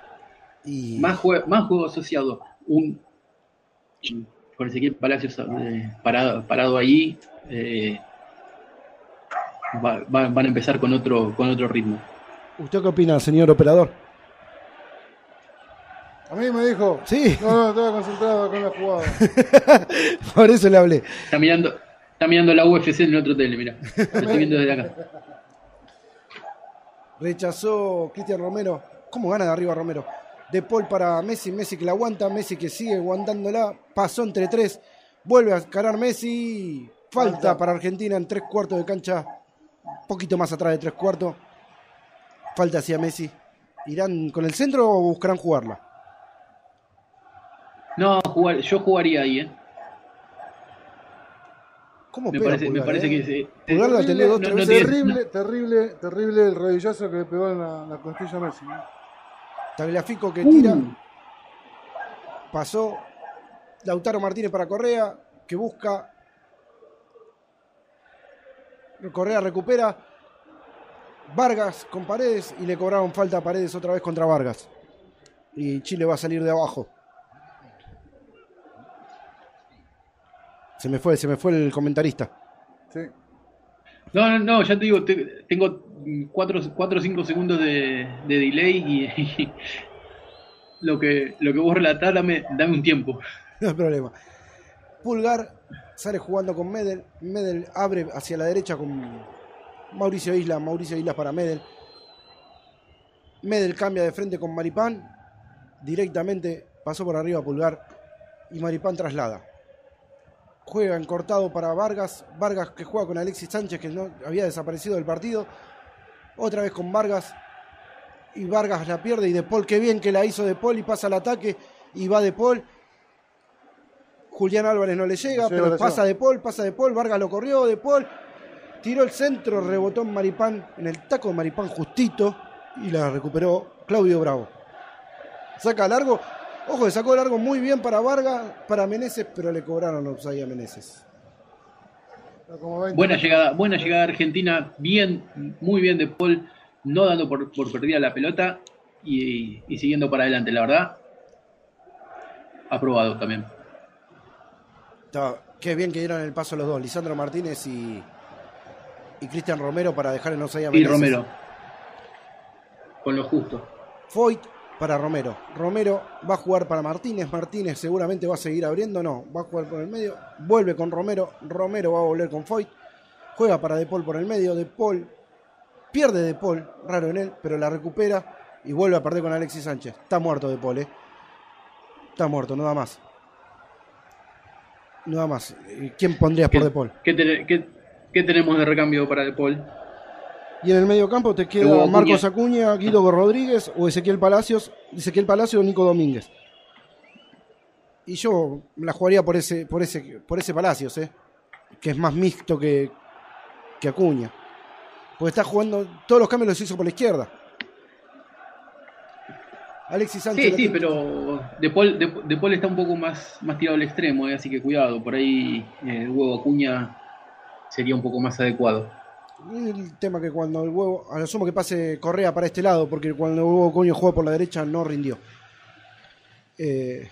[SPEAKER 2] Y... Más, juego, más juego asociado. Un con Ezequiel Palacios eh, parado, parado ahí. Eh, van a empezar con otro, con otro ritmo.
[SPEAKER 3] ¿Usted qué opina, señor operador?
[SPEAKER 1] A mí me dijo.
[SPEAKER 3] Sí.
[SPEAKER 1] No, no, estaba concentrado con la jugada.
[SPEAKER 3] Por eso le hablé.
[SPEAKER 2] Está mirando, está mirando la UFC en el otro tele, mira. estoy viendo desde acá.
[SPEAKER 3] Rechazó Cristian Romero. ¿Cómo gana de arriba Romero? De Paul para Messi, Messi que la aguanta, Messi que sigue aguantándola. Pasó entre tres. Vuelve a escalar Messi. Falta para Argentina en tres cuartos de cancha. Un poquito más atrás de tres cuartos. Falta hacia Messi. ¿Irán con el centro o buscarán jugarla?
[SPEAKER 2] No, yo jugaría ahí, ¿eh?
[SPEAKER 3] ¿Cómo
[SPEAKER 2] me parece, me parece que
[SPEAKER 3] sí. Pulgar la tenía dos,
[SPEAKER 1] tres Terrible, terrible, terrible el rodillazo que le pegó en la, la costilla a Messi.
[SPEAKER 3] Tagliafico que tira. Uh. Pasó. Lautaro Martínez para Correa, que busca. Correa recupera. Vargas con Paredes y le cobraron falta a Paredes otra vez contra Vargas. Y Chile va a salir de abajo. Se me fue, se me fue el comentarista.
[SPEAKER 1] Sí.
[SPEAKER 2] No, no, no, ya te digo, tengo 4 o 5 segundos de, delay y, lo, que, lo que vos relatás, dame, dame un tiempo.
[SPEAKER 3] No hay problema. Pulgar sale jugando con Medel. Medel abre hacia la derecha con Mauricio Isla. Mauricio Isla para Medel. Medel cambia de frente con Maripán. Directamente pasó por arriba Pulgar. Y Maripán traslada juega en cortado para Vargas, Vargas que juega con Alexis Sánchez que no había desaparecido del partido, otra vez con Vargas y Vargas la pierde y De Paul, qué bien que la hizo De Paul y pasa al ataque y va De Paul. Julián Álvarez no le llega, pero pasa De Paul, pasa De Paul, Vargas lo corrió, De Paul tiró el centro, rebotó en Maripán, en el taco de Maripán justito y la recuperó Claudio Bravo. Saca largo, ojo, sacó largo muy bien para Vargas, para Meneses, pero le cobraron offside a Meneses.
[SPEAKER 2] Buena llegada, buena llegada Argentina, bien, muy bien de Paul, no dando por, perdida la pelota y, siguiendo para adelante, la verdad. Aprobado también.
[SPEAKER 3] qué bien que dieron el paso los dos, Lisandro Martínez y, y Cristian Romero para dejar en offside a
[SPEAKER 2] Y Romero. Con lo justo.
[SPEAKER 3] Foyt para Romero. Romero va a jugar para Martínez. Martínez seguramente va a seguir abriendo. No, va a jugar por el medio. Vuelve con Romero. Romero va a volver con Foyt. Juega para De Paul por el medio. De Paul pierde De Paul. Raro en él, pero la recupera y vuelve a perder con Alexis Sánchez. Está muerto De Paul, ¿eh? Está muerto, no da más. No da más. ¿Quién pondrías por De Paul?
[SPEAKER 2] ¿Qué, tenemos de recambio para De Paul?
[SPEAKER 3] Y en el medio campo te queda Marcos Acuña, Guido Rodríguez o Ezequiel Palacios, Ezequiel Palacio o Nico Domínguez. Y yo la jugaría por ese, por ese, por ese Palacios, ¿eh? que es más mixto que, que Acuña. Porque está jugando, todos los cambios los hizo por la izquierda.
[SPEAKER 2] Alexis Sánchez. Sí, sí, pero de Paul, de, está un poco más, más tirado al extremo, ¿eh? así que cuidado, por ahí eh, el huevo Acuña sería un poco más adecuado.
[SPEAKER 3] El tema que cuando el huevo, asumo que pase Correa para este lado, porque cuando el huevo coño juega por la derecha no rindió. Eh,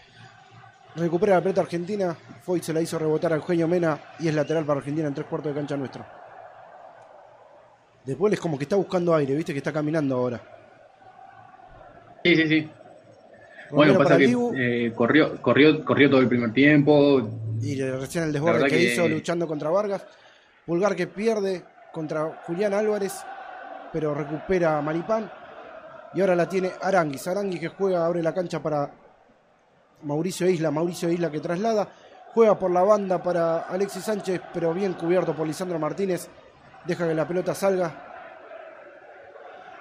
[SPEAKER 3] recupera la pelota argentina, Foy se la hizo rebotar a Eugenio Mena y es lateral para Argentina en tres cuartos de cancha nuestro. Después es como que está buscando aire, viste que está caminando ahora.
[SPEAKER 2] Sí, sí, sí. bueno, pasa que eh, corrió, corrió, corrió todo el primer tiempo.
[SPEAKER 3] Y recién el desborde que hizo luchando contra Vargas. Pulgar que pierde, contra Julián Álvarez, pero recupera a Maripán. Y ahora la tiene Aranguis. Aranguis que juega, abre la cancha para Mauricio Isla. Mauricio Isla que traslada. Juega por la banda para Alexis Sánchez, pero bien cubierto por Lisandro Martínez. Deja que la pelota salga.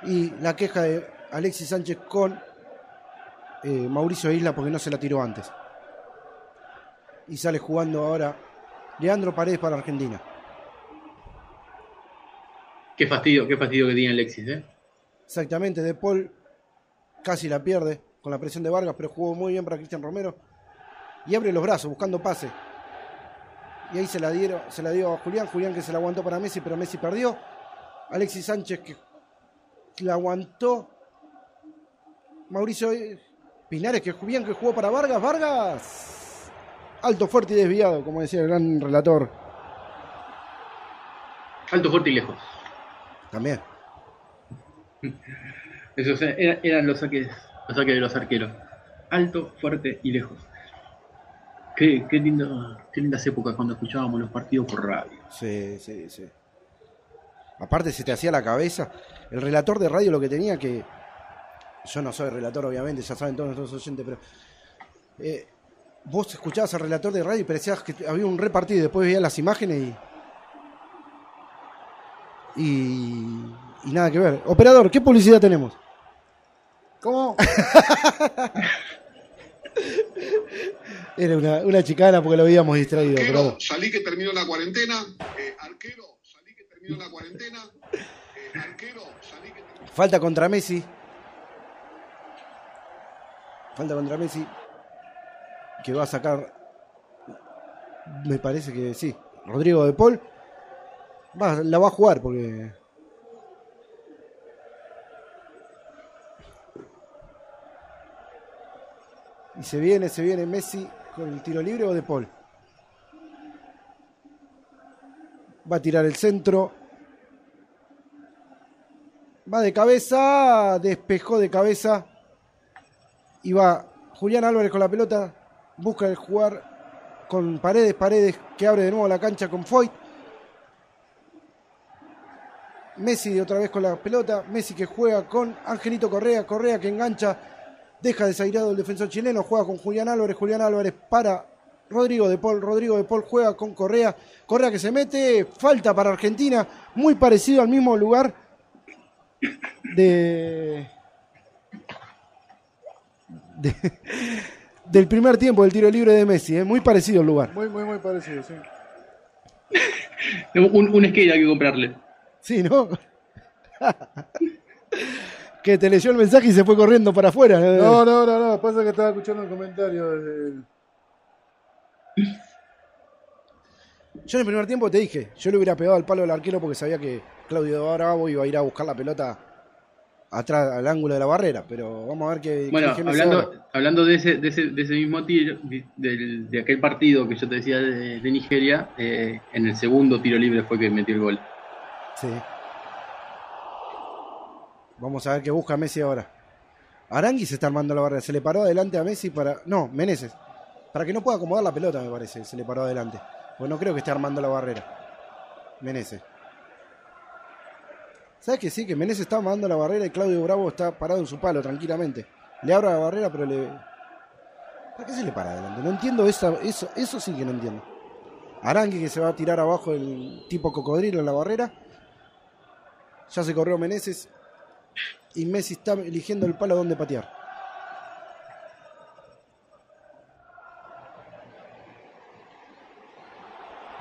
[SPEAKER 3] Y la queja de Alexis Sánchez con eh, Mauricio Isla porque no se la tiró antes. Y sale jugando ahora Leandro Paredes para Argentina.
[SPEAKER 2] Qué fastidio, qué fastidio que tiene Alexis, ¿eh?
[SPEAKER 3] Exactamente, De Paul casi la pierde con la presión de Vargas, pero jugó muy bien para Cristian Romero. Y abre los brazos buscando pase. Y ahí se la, dieron, se la dio a Julián, Julián que se la aguantó para Messi, pero Messi perdió. Alexis Sánchez que la aguantó. Mauricio Pinares que bien que jugó para Vargas. Vargas. Alto, fuerte y desviado, como decía el gran relator.
[SPEAKER 2] Alto, fuerte y lejos.
[SPEAKER 3] También.
[SPEAKER 2] Esos eran los saques, los saques de los arqueros. Alto, fuerte y lejos. Qué, qué, qué lindas épocas cuando escuchábamos los partidos por radio.
[SPEAKER 3] Sí, sí, sí. Aparte se te hacía la cabeza. El relator de radio lo que tenía que... Yo no soy relator, obviamente, ya saben todos nuestros oyentes, pero... Eh, vos escuchabas al relator de radio y parecías que había un repartido y después veías las imágenes y y, nada que ver. Operador, ¿qué publicidad tenemos?
[SPEAKER 1] ¿Cómo?
[SPEAKER 3] Era una, chicana porque lo habíamos distraído.
[SPEAKER 5] Arquero, salí que terminó la cuarentena. Eh, arquero, salí que terminó la cuarentena. Eh, arquero,
[SPEAKER 3] salí que terminó... Falta contra Messi. Falta contra Messi. Que va a sacar. Me parece que sí. Rodrigo de Paul la va a jugar porque. Y se viene, se viene Messi con el tiro libre o de Paul. Va a tirar el centro. Va de cabeza, despejó de cabeza. Y va Julián Álvarez con la pelota. Busca el jugar con Paredes. Paredes que abre de nuevo la cancha con Foyt. Messi otra vez con la pelota, Messi que juega con Angelito Correa, Correa que engancha, deja desairado el defensor chileno, juega con Julián Álvarez, Julián Álvarez para Rodrigo de Paul, Rodrigo de Paul juega con Correa, Correa que se mete, falta para Argentina, muy parecido al mismo lugar de, del primer tiempo del tiro libre de Messi, ¿eh? muy parecido el lugar.
[SPEAKER 1] Muy, muy, muy parecido, sí.
[SPEAKER 2] un, un skate hay que comprarle.
[SPEAKER 3] Sí, ¿no? que te leyó el mensaje y se fue corriendo para afuera.
[SPEAKER 1] No, no, no, no. Pasa que estaba escuchando un comentario.
[SPEAKER 3] Yo en el primer tiempo te dije, yo le hubiera pegado al palo del arquero porque sabía que Claudio Bravo iba a ir a buscar la pelota atrás al ángulo de la barrera, pero vamos a ver qué.
[SPEAKER 2] Bueno, hablando, hablando de ese, de ese, de ese mismo tiro, de, aquel partido que yo te decía de, Nigeria, eh, en el segundo tiro libre fue que metió el gol.
[SPEAKER 3] Vamos a ver qué busca Messi ahora. Arangui se está armando la barrera. Se le paró adelante a Messi para. No, Meneses. Para que no pueda acomodar la pelota, me parece. Se le paró adelante. Pues no creo que esté armando la barrera. Meneses. ¿Sabes que sí? Que Meneses está armando la barrera y Claudio Bravo está parado en su palo tranquilamente. Le abro la barrera, pero le. ¿Para qué se le para adelante? No entiendo eso, eso sí que no entiendo. Arangui que se va a tirar abajo el tipo cocodrilo en la barrera. Ya se corrió Meneses y Messi está eligiendo el palo donde patear.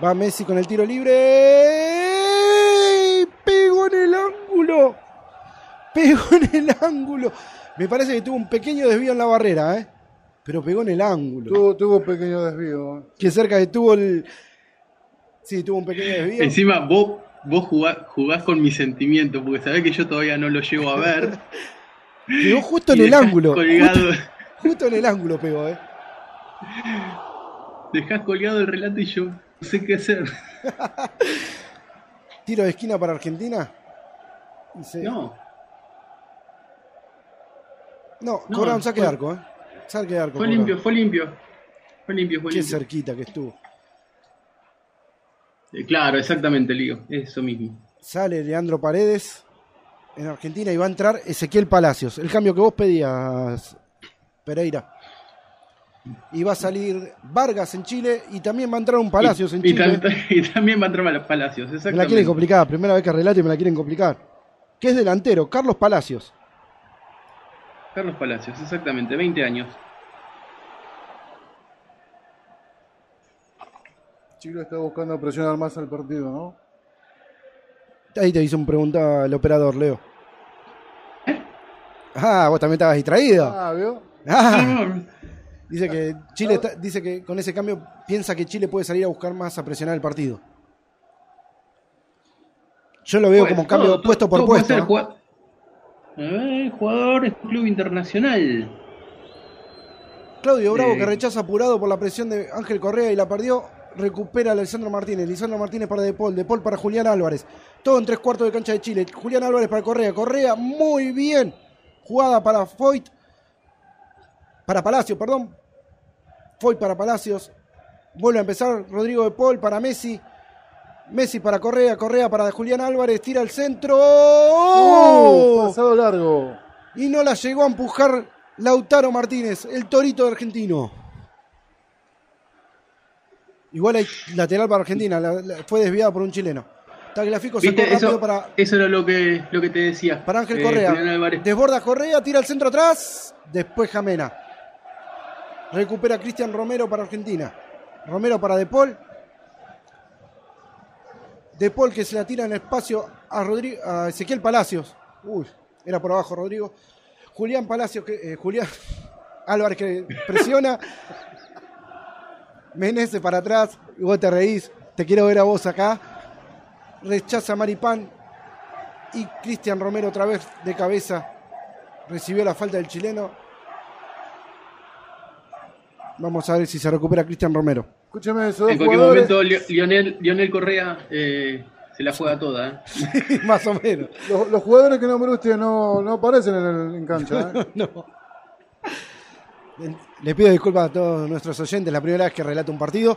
[SPEAKER 3] Va Messi con el tiro libre. Pegó en el ángulo. Pegó en el ángulo. Me parece que tuvo un pequeño desvío en la barrera, ¿eh? Pero pegó en el ángulo.
[SPEAKER 1] Tuvo, un pequeño desvío.
[SPEAKER 3] Que cerca que tuvo el. Sí, tuvo un pequeño desvío.
[SPEAKER 2] Encima, vos vos jugás, con mi sentimiento, porque sabés que yo todavía no lo llego a ver.
[SPEAKER 3] pegó justo en el ángulo. Justo, en el ángulo pegó, eh.
[SPEAKER 2] Dejás colgado el relato y yo no sé qué hacer.
[SPEAKER 3] Tiro de esquina para Argentina.
[SPEAKER 2] No.
[SPEAKER 3] No, no un saque de arco, ¿eh? Saque de arco.
[SPEAKER 2] Fue limpio, fue limpio. Fue limpio, fue
[SPEAKER 3] Qué cerquita que estuvo.
[SPEAKER 2] Eh, claro, exactamente, Lío, eso mismo.
[SPEAKER 3] Sale Leandro Paredes en Argentina y va a entrar Ezequiel Palacios. El cambio que vos pedías, Pereira. Y va a salir Vargas en Chile y también va a entrar un Palacios en Chile.
[SPEAKER 2] Y, también va a entrar Palacios, exactamente.
[SPEAKER 3] Me la quieren complicar, primera vez que relato y me la quieren complicar. ¿Qué es delantero? Carlos Palacios.
[SPEAKER 2] Carlos Palacios, exactamente, 20 años.
[SPEAKER 1] Chile está buscando presionar más al partido, ¿no?
[SPEAKER 3] Ahí te hizo un pregunta el operador, Leo. Ah, vos también estabas distraído. Ah, ¿vio? Ah. Dice que Chile dice que con ese cambio piensa que Chile puede salir a buscar más a presionar el partido. Yo lo veo como cambio puesto por puesto.
[SPEAKER 2] El jugador es club internacional.
[SPEAKER 3] Claudio Bravo que rechaza apurado por la presión de Ángel Correa y la perdió recupera a Alessandro Martínez. Lisandro Martínez para De Paul. De Paul para Julián Álvarez. Todo en tres cuartos de cancha de Chile. Julián Álvarez para Correa. Correa, muy bien. Jugada para Foyt. Para Palacios, perdón. Foyt para Palacios. Vuelve a empezar Rodrigo De Paul para Messi. Messi para Correa. Correa para Julián Álvarez. Tira al centro.
[SPEAKER 1] ¡Oh! pasado largo.
[SPEAKER 3] Y no la llegó a empujar Lautaro Martínez, el torito argentino. Igual hay lateral para Argentina, fue desviada por un chileno.
[SPEAKER 2] Tagliafico sacó rápido eso, para. Eso era lo que, lo que te decía.
[SPEAKER 3] Para Ángel eh, Correa. Desborda Correa, tira el centro atrás. Después Jamena. Recupera Cristian Romero para Argentina. Romero para De Paul. De Paul que se la tira en espacio a, Rodrigo, a Ezequiel Palacios. Uy, era por abajo Rodrigo. Julián Palacios, que, eh, Julián Álvarez que presiona. Menece para atrás, y vos te reís, te quiero ver a vos acá. Rechaza Maripán y Cristian Romero otra vez de cabeza. Recibió la falta del chileno. Vamos a ver si se recupera Cristian Romero.
[SPEAKER 1] Escúchame eso.
[SPEAKER 2] En cualquier momento Lionel, Correa eh, se la juega toda.
[SPEAKER 3] ¿eh? más o menos.
[SPEAKER 1] Los, jugadores que no usted no, no aparecen en, el, en cancha. ¿eh? no.
[SPEAKER 3] Le pido disculpas a todos nuestros oyentes, la primera vez que relato un partido.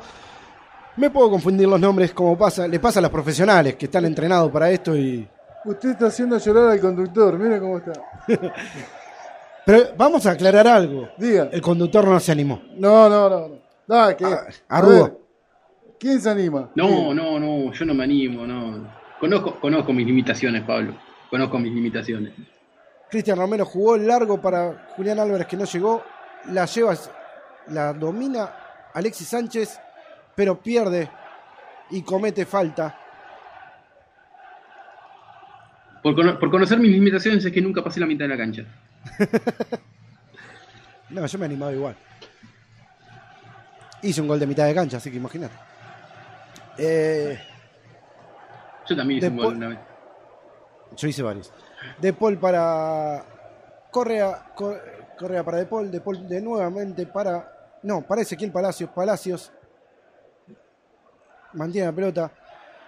[SPEAKER 3] Me puedo confundir los nombres como pasa, le pasa a los profesionales que están entrenados para esto y.
[SPEAKER 1] Usted está haciendo llorar al conductor, mire cómo está.
[SPEAKER 3] Pero vamos a aclarar algo.
[SPEAKER 1] Diga.
[SPEAKER 3] El conductor no se animó.
[SPEAKER 1] No, no, no. no. que,
[SPEAKER 3] ah,
[SPEAKER 1] ¿Quién se anima?
[SPEAKER 2] No, no, no, yo no me animo, no. Conozco, conozco mis limitaciones, Pablo. Conozco mis limitaciones.
[SPEAKER 3] Cristian Romero jugó largo para Julián Álvarez que no llegó la lleva, la domina Alexis Sánchez, pero pierde y comete falta.
[SPEAKER 2] Por, conocer mis limitaciones es que nunca pasé la mitad de la cancha.
[SPEAKER 3] no, yo me he animado igual. Hice un gol de mitad de cancha, así que imagínate.
[SPEAKER 2] Eh, yo también hice un gol una vez.
[SPEAKER 3] Yo hice varios. De Paul para Correa, Correa para De Paul, De Paul de nuevamente para. No, para Ezequiel Palacios, Palacios. Mantiene la pelota.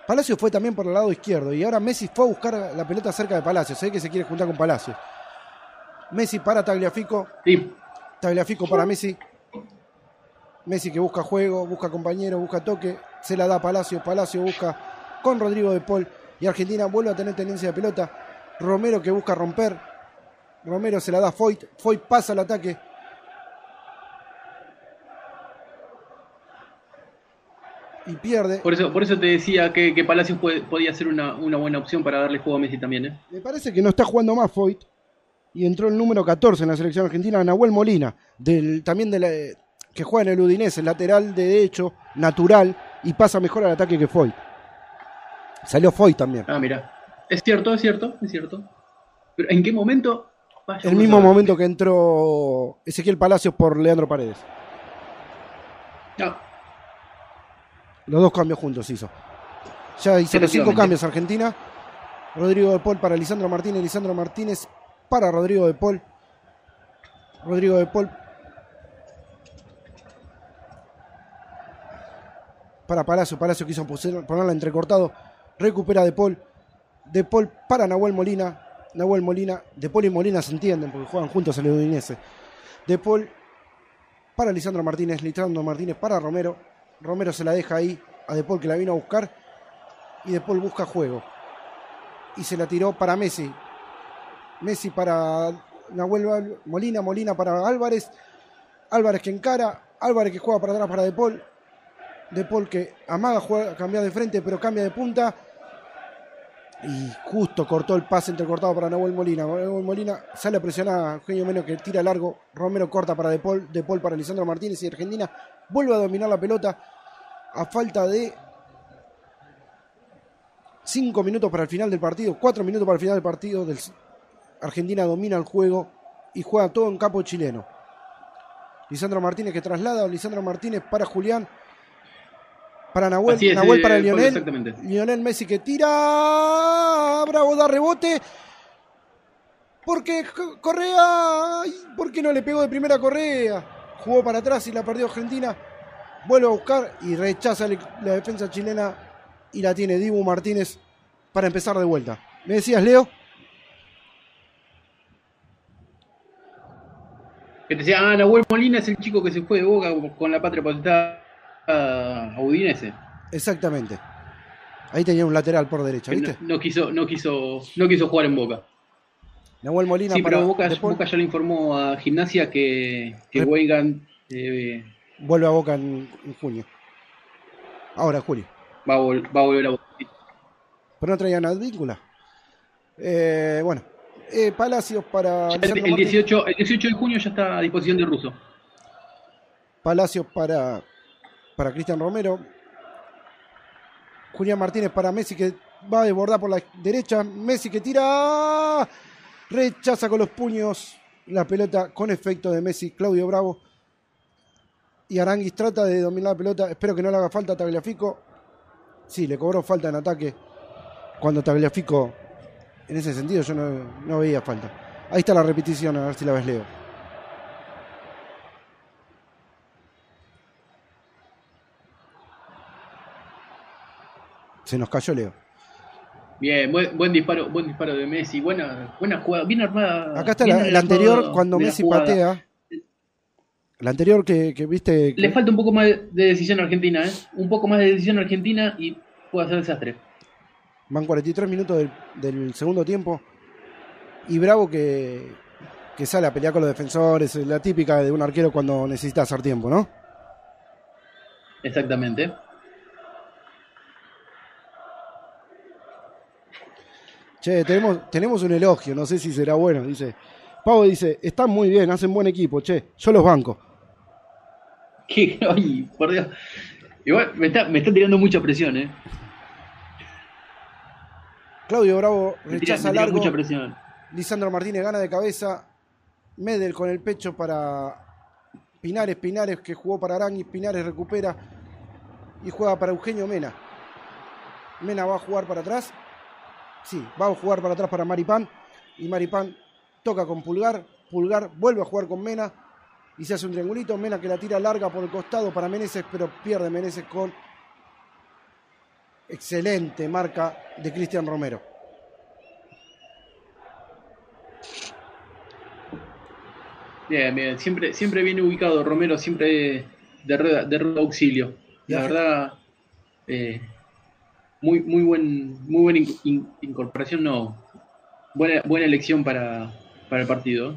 [SPEAKER 3] Palacios fue también por el lado izquierdo y ahora Messi fue a buscar la pelota cerca de Palacios. Sé que se quiere juntar con Palacios. Messi para Tagliafico. Tagliafico para Messi. Messi que busca juego, busca compañero, busca toque. Se la da Palacios. Palacios busca con Rodrigo de Paul. Y Argentina vuelve a tener tendencia de pelota. Romero que busca romper. Romero se la da a Foyt. Foyt pasa al ataque. y pierde.
[SPEAKER 2] Por eso, por eso te decía que, que Palacios podía ser una, buena opción para darle juego a Messi también. ¿eh?
[SPEAKER 3] Me parece que no está jugando más Foyt. Y entró el número 14 en la selección argentina, Nahuel Molina, del, también de la, que juega en el Udinese, lateral de derecho, natural, y pasa mejor al ataque que Foyt. Salió Foyt también.
[SPEAKER 2] Ah, mira. Es cierto, es cierto, es cierto. Pero ¿en qué momento?
[SPEAKER 3] El mismo momento que entró Ezequiel Palacios por Leandro Paredes.
[SPEAKER 2] No,
[SPEAKER 3] los dos cambios juntos hizo. Ya hizo los cinco cambios Argentina. Rodrigo de Paul para Lisandro Martínez. Lisandro Martínez para Rodrigo de Paul. Rodrigo de Paul. Para Palacio. Palacio quiso ponerla entrecortado. Recupera de Paul. De Paul para Nahuel Molina. Nahuel Molina. De Paul y Molina se entienden porque juegan juntos el Udinese. De Paul para Lisandro Martínez. Lisandro Martínez para Romero. Romero se la deja ahí a De Paul que la vino a buscar. Y De Paul busca juego. Y se la tiró para Messi. Messi para Nahuel Molina, Molina para Álvarez. Álvarez que encara. Álvarez que juega para atrás para De Paul. De Paul que amaga, juega, cambia de frente, pero cambia de punta. Y justo cortó el pase entrecortado para Nahuel Molina. Nahuel Molina sale a presionar a Eugenio Meno que tira largo. Romero corta para De Paul. De Paul para Lisandro Martínez y Argentina vuelve a dominar la pelota a falta de 5 minutos para el final del partido, 4 minutos para el final del partido. Argentina domina el juego y juega todo en campo chileno. Lisandro Martínez que traslada, Lisandro Martínez para Julián, para Nahuel, Nahuel para Lionel, Lionel Messi que tira, Bravo da rebote, porque Correa, ¿por qué no le pegó de primera Correa? Jugó para atrás y la perdió Argentina vuelve a buscar y rechaza la defensa chilena y la tiene Dibu Martínez para empezar de vuelta. ¿Me decías, Leo?
[SPEAKER 2] Que te decía, ah, Nahuel Molina es el chico que se fue de boca con la patria potestad a Udinese.
[SPEAKER 3] Exactamente. Ahí tenía un lateral por derecha, ¿viste?
[SPEAKER 2] No, quiso, no quiso, no quiso jugar en Boca.
[SPEAKER 3] Nahuel Molina
[SPEAKER 2] sí, pero Boca, ya le informó a Gimnasia que, que Weigan eh,
[SPEAKER 3] vuelve a Boca en, junio. Ahora, julio.
[SPEAKER 2] Va a, volver a Boca.
[SPEAKER 3] Pero no traía nada víncula. Eh, bueno, eh, Palacios para.
[SPEAKER 2] El, 18, el 18 de junio ya está a disposición de Russo.
[SPEAKER 3] Palacios para, para Cristian Romero. Julián Martínez para Messi que va a desbordar por la derecha. Messi que tira. Rechaza con los puños la pelota con efecto de Messi. Claudio Bravo y Aranguis trata de dominar la pelota. Espero que no le haga falta a Tagliafico. Sí, le cobró falta en ataque. Cuando Tagliafico, en ese sentido, yo no, veía falta. Ahí está la repetición, a ver si la ves, Leo. Se nos cayó Leo.
[SPEAKER 2] Bien, buen, disparo, buen disparo de Messi, buena, buena jugada, bien armada.
[SPEAKER 3] Acá está el anterior cuando Messi patea la anterior que, viste.
[SPEAKER 2] Le falta un poco más de decisión argentina, ¿eh? Un poco más de decisión argentina y puede hacer desastre.
[SPEAKER 3] Van 43 minutos del, segundo tiempo. Y Bravo que, que sale a pelear con los defensores, la típica de un arquero cuando necesita hacer tiempo, ¿no?
[SPEAKER 2] Exactamente.
[SPEAKER 3] Che, tenemos, tenemos un elogio, no sé si será bueno, dice. Pavo dice, están muy bien, hacen buen equipo, che, yo los banco.
[SPEAKER 2] ¿Qué? Ay, por Dios. Igual me está, me está tirando mucha presión, ¿eh?
[SPEAKER 3] Claudio Bravo rechaza largo. Mucha presión. Lisandro Martínez gana de cabeza. Medel con el pecho para Pinares. Pinares que jugó para Arangui. Pinares recupera y juega para Eugenio Mena. Mena va a jugar para atrás. Sí, va a jugar para atrás para Maripán. Y Maripán toca con Pulgar. Pulgar vuelve a jugar con Mena. Y se hace un triangulito. Mena que la tira larga por el costado para Meneses, pero pierde Meneses con excelente marca de Cristian Romero.
[SPEAKER 2] Bien, bien. Siempre, siempre viene ubicado Romero, siempre de rueda, de auxilio. La verdad, eh, muy, muy, buen, muy buena incorporación, no. Buena, buena elección para, para el partido.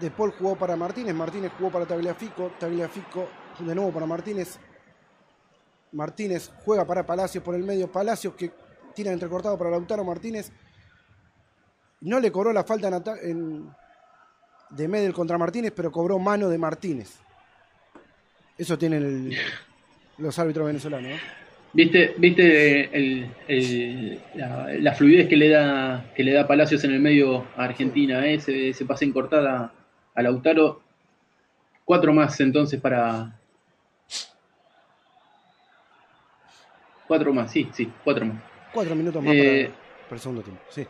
[SPEAKER 3] De Paul jugó para Martínez, Martínez jugó para Tagliafico, Tagliafico de nuevo para Martínez, Martínez juega para Palacios por el medio. Palacios que tira entrecortado para Lautaro Martínez. No le cobró la falta en, de Medel contra Martínez, pero cobró mano de Martínez. Eso tienen los árbitros venezolanos.
[SPEAKER 2] ¿Viste, viste la, fluidez que le da que le da Palacios en el medio a Argentina? Eh? Se, pasa en cortada a Lautaro. Cuatro más entonces para, Cuatro más, sí, sí, cuatro más.
[SPEAKER 3] Cuatro minutos más eh, para, el segundo tiempo, sí.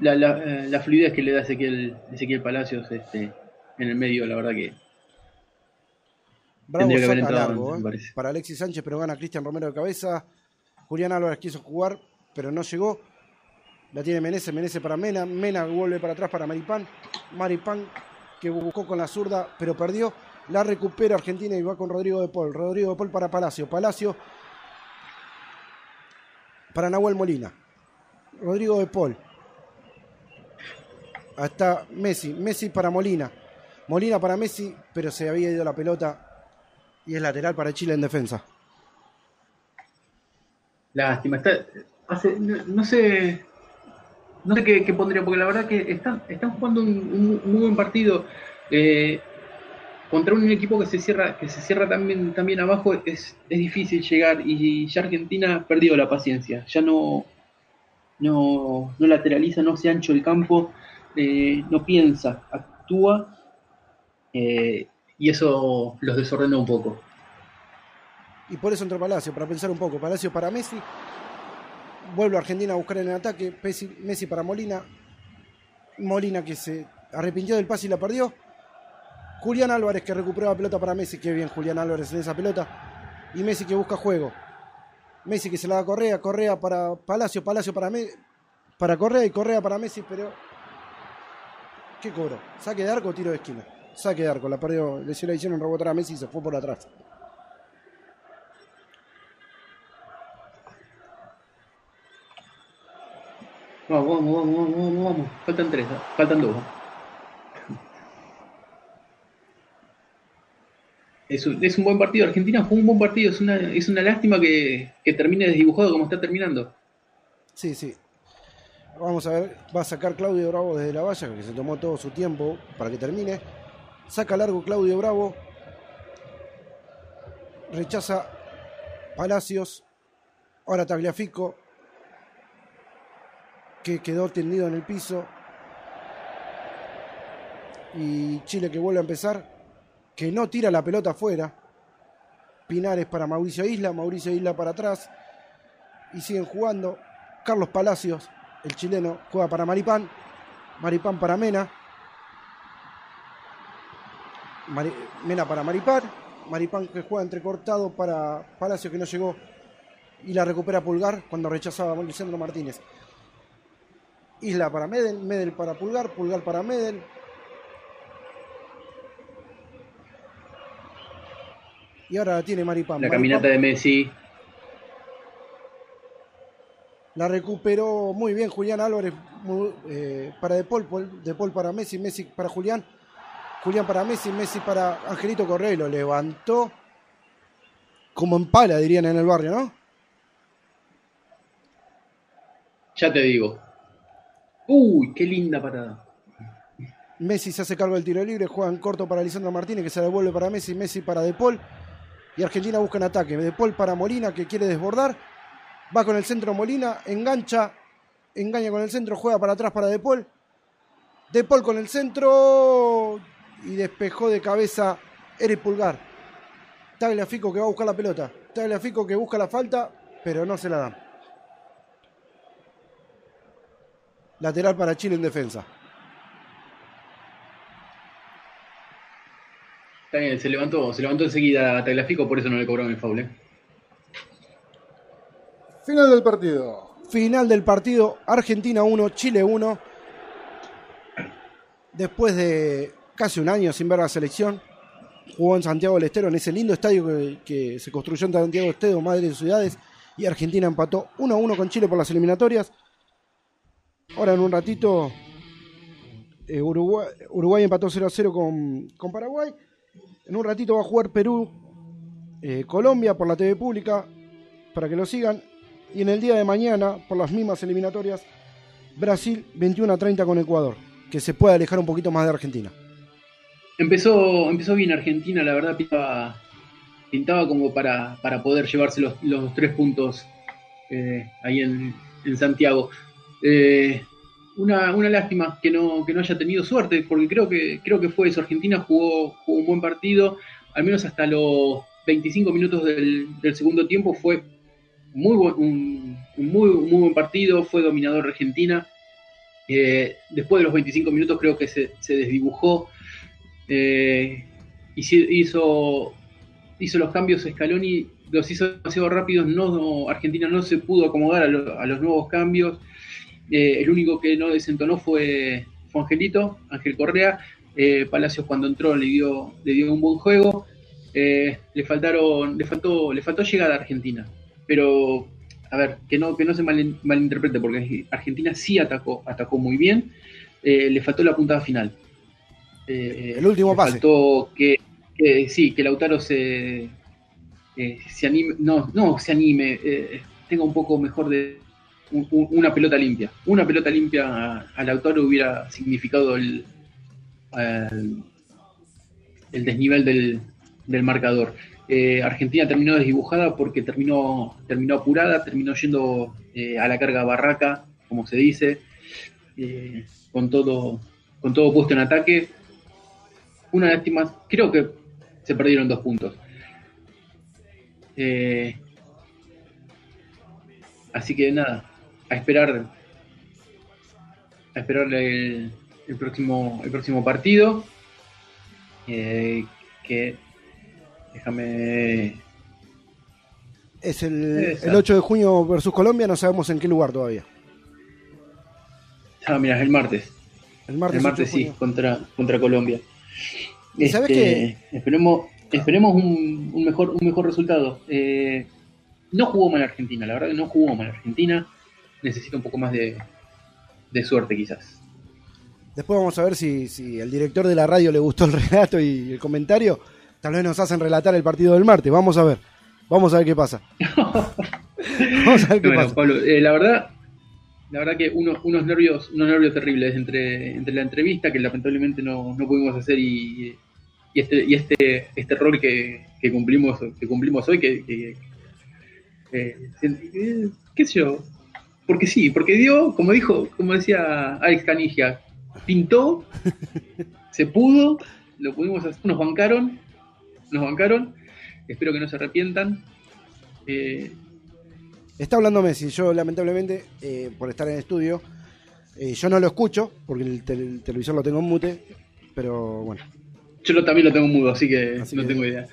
[SPEAKER 2] La, la, la, fluidez que le da Ezequiel, Ezequiel Palacios este, en el medio, la verdad que.
[SPEAKER 3] Bravo saca largo, ¿eh? para Alexis Sánchez, pero gana Cristian Romero de cabeza. Julián Álvarez quiso jugar, pero no llegó. La tiene Menezes, Menezes para Mena. Mena vuelve para atrás para Maripán. Maripán que buscó con la zurda, pero perdió. La recupera Argentina y va con Rodrigo de Paul. Rodrigo de Paul para Palacio. Palacio para Nahuel Molina. Rodrigo de Paul. Hasta Messi. Messi para Molina. Molina para Messi, pero se había ido la pelota y es lateral para Chile en defensa.
[SPEAKER 2] Lástima. no, sé. No sé qué, pondría, porque la verdad que están, jugando un, muy buen partido. Eh, contra un equipo que se cierra, que se cierra también, abajo es, es difícil llegar y ya Argentina ha perdido la paciencia, ya no, no, no lateraliza, no se ancho el campo, eh, no piensa, actúa eh, y eso los desordena un poco.
[SPEAKER 3] Y por eso entró Palacio, para pensar un poco. Palacio para Messi, vuelve a Argentina a buscar en el ataque, Messi para Molina, Molina que se arrepintió del pase y la perdió. Julián Álvarez que recuperó la pelota para Messi. Qué bien Julián Álvarez en esa pelota. Y Messi que busca juego. Messi que se la da Correa. Correa para Palacio. Palacio para, para Correa y Correa para Messi. Pero. ¿Qué cobro? Saque de arco tiro de esquina. Saque de arco. La perdió. Le hicieron rebotar a Messi y se fue por atrás.
[SPEAKER 2] Vamos, vamos, vamos, vamos, vamos. Faltan tres. Faltan dos. es un, buen partido. Argentina fue un buen partido. Es una, es una lástima que, termine desdibujado como está terminando.
[SPEAKER 3] Sí, sí. Vamos a ver, va a sacar Claudio Bravo desde la valla, que se tomó todo su tiempo para que termine. Saca largo Claudio Bravo. Rechaza Palacios. Ahora Tagliafico, que quedó tendido en el piso. Y Chile que vuelve a empezar que no tira la pelota afuera. Pinares para Mauricio Isla, Mauricio Isla para atrás. Y siguen jugando. Carlos Palacios, el chileno, juega para Maripán. Maripán para Mena. Mena para Maripán. Maripán que juega entrecortado para Palacios que no llegó. Y la recupera Pulgar cuando rechazaba a Lisandro Martínez. Isla para Medel, Medel para Pulgar, Pulgar para Medel, Y ahora la tiene Maripán.
[SPEAKER 2] La caminata de Messi.
[SPEAKER 3] La recuperó muy bien Julián Álvarez eh, para De Paul, De Paul para Messi, Messi para Julián, Julián para Messi, Messi para Angelito Correa lo levantó como en pala, dirían en el barrio, ¿no?
[SPEAKER 2] Ya te digo. Uy, qué linda parada.
[SPEAKER 3] Messi se hace cargo del tiro libre, juega en corto para Lisandro Martínez que se devuelve para Messi, Messi para De Paul y Argentina busca en ataque. De Paul para Molina que quiere desbordar. Va con el centro Molina, engancha, engaña con el centro, juega para atrás para De Paul. De Paul con el centro y despejó de cabeza Eric Pulgar. Tagliafico que va a buscar la pelota. Tagliafico que busca la falta, pero no se la dan. Lateral para Chile en defensa.
[SPEAKER 2] Está bien, se levantó, se levantó enseguida Tagliafico, por eso no le cobraron el foul. ¿eh?
[SPEAKER 1] Final del partido.
[SPEAKER 3] Final del partido, Argentina 1, Chile 1. Después de casi un año sin ver la selección, jugó en Santiago del Estero, en ese lindo estadio que, se construyó en Santiago del Estero, madre de ciudades, y Argentina empató 1 1 con Chile por las eliminatorias. Ahora en un ratito eh, Uruguay, empató 0 0 con, con Paraguay. En un ratito va a jugar Perú, eh, Colombia por la TV pública, para que lo sigan. Y en el día de mañana, por las mismas eliminatorias, Brasil 21 a 30 con Ecuador, que se puede alejar un poquito más de Argentina.
[SPEAKER 2] Empezó, empezó bien Argentina, la verdad pintaba, pintaba como para, para poder llevarse los, los tres puntos eh, ahí en, en Santiago. Eh, una, una lástima que no, que no haya tenido suerte, porque creo que, creo que fue eso. Argentina jugó, jugó un buen partido, al menos hasta los 25 minutos del, segundo tiempo fue muy un, muy, muy buen partido, fue dominador Argentina. Eh, después de los 25 minutos creo que se, desdibujó. Eh, hizo, los cambios Scaloni, los hizo demasiado rápidos, no, Argentina no se pudo acomodar a los nuevos cambios. Eh, el único que no desentonó fue, Angelito, Ángel Correa. Eh, Palacios cuando entró le dio, le dio un buen juego. Eh, le faltaron, le faltó, le faltó llegar a Argentina. Pero, a ver, que no, que no se malinterprete, porque Argentina sí atacó, atacó muy bien. le faltó la puntada final.
[SPEAKER 3] El último pase.
[SPEAKER 2] Que, sí, que Lautaro se, se anime, no, no se anime, tenga un poco mejor de, una pelota limpia. Una pelota limpia al autor hubiera significado el, el, desnivel del, marcador. Eh, Argentina terminó desdibujada porque terminó, terminó apurada, terminó yendo eh, a la carga barraca, como se dice, eh, con, todo, con todo puesto en ataque. Una lástima, creo que se perdieron dos puntos. así que nada, a esperar a esperar el, próximo el próximo partido. Eh, que déjame.
[SPEAKER 3] Es el, el, 8 de junio versus Colombia no sabemos en qué lugar todavía.
[SPEAKER 2] Ah mira el martes. El martes, el martes sí contra contra Colombia ¿Sabes este, esperemos esperemos un, un, mejor un mejor resultado eh, no jugó mal Argentina la verdad que no jugó mal Argentina necesita un poco más de, suerte quizás.
[SPEAKER 3] Después vamos a ver si, si el director de la radio le gustó el relato y el comentario. Tal vez nos hacen relatar el partido del martes. Vamos a ver. Vamos a ver qué pasa.
[SPEAKER 2] vamos a ver qué pasa. Pablo, eh, la verdad, la verdad que unos, nervios, unos nervios terribles entre, entre la entrevista que lamentablemente no, no pudimos hacer y, y este, y este, este rol que, cumplimos, que cumplimos hoy, que, que eh, qué sé yo, porque sí, porque dio, como dijo, como decía Alex Canigia, pintó, se pudo, lo pudimos hacer, nos bancaron, nos bancaron, espero que no se arrepientan.
[SPEAKER 3] Eh, Está hablando Messi, yo lamentablemente, eh, por estar en el estudio, eh, yo no lo escucho, porque el, televisor lo tengo en mute, pero bueno.
[SPEAKER 2] Yo también lo tengo mudo, así que no tengo idea.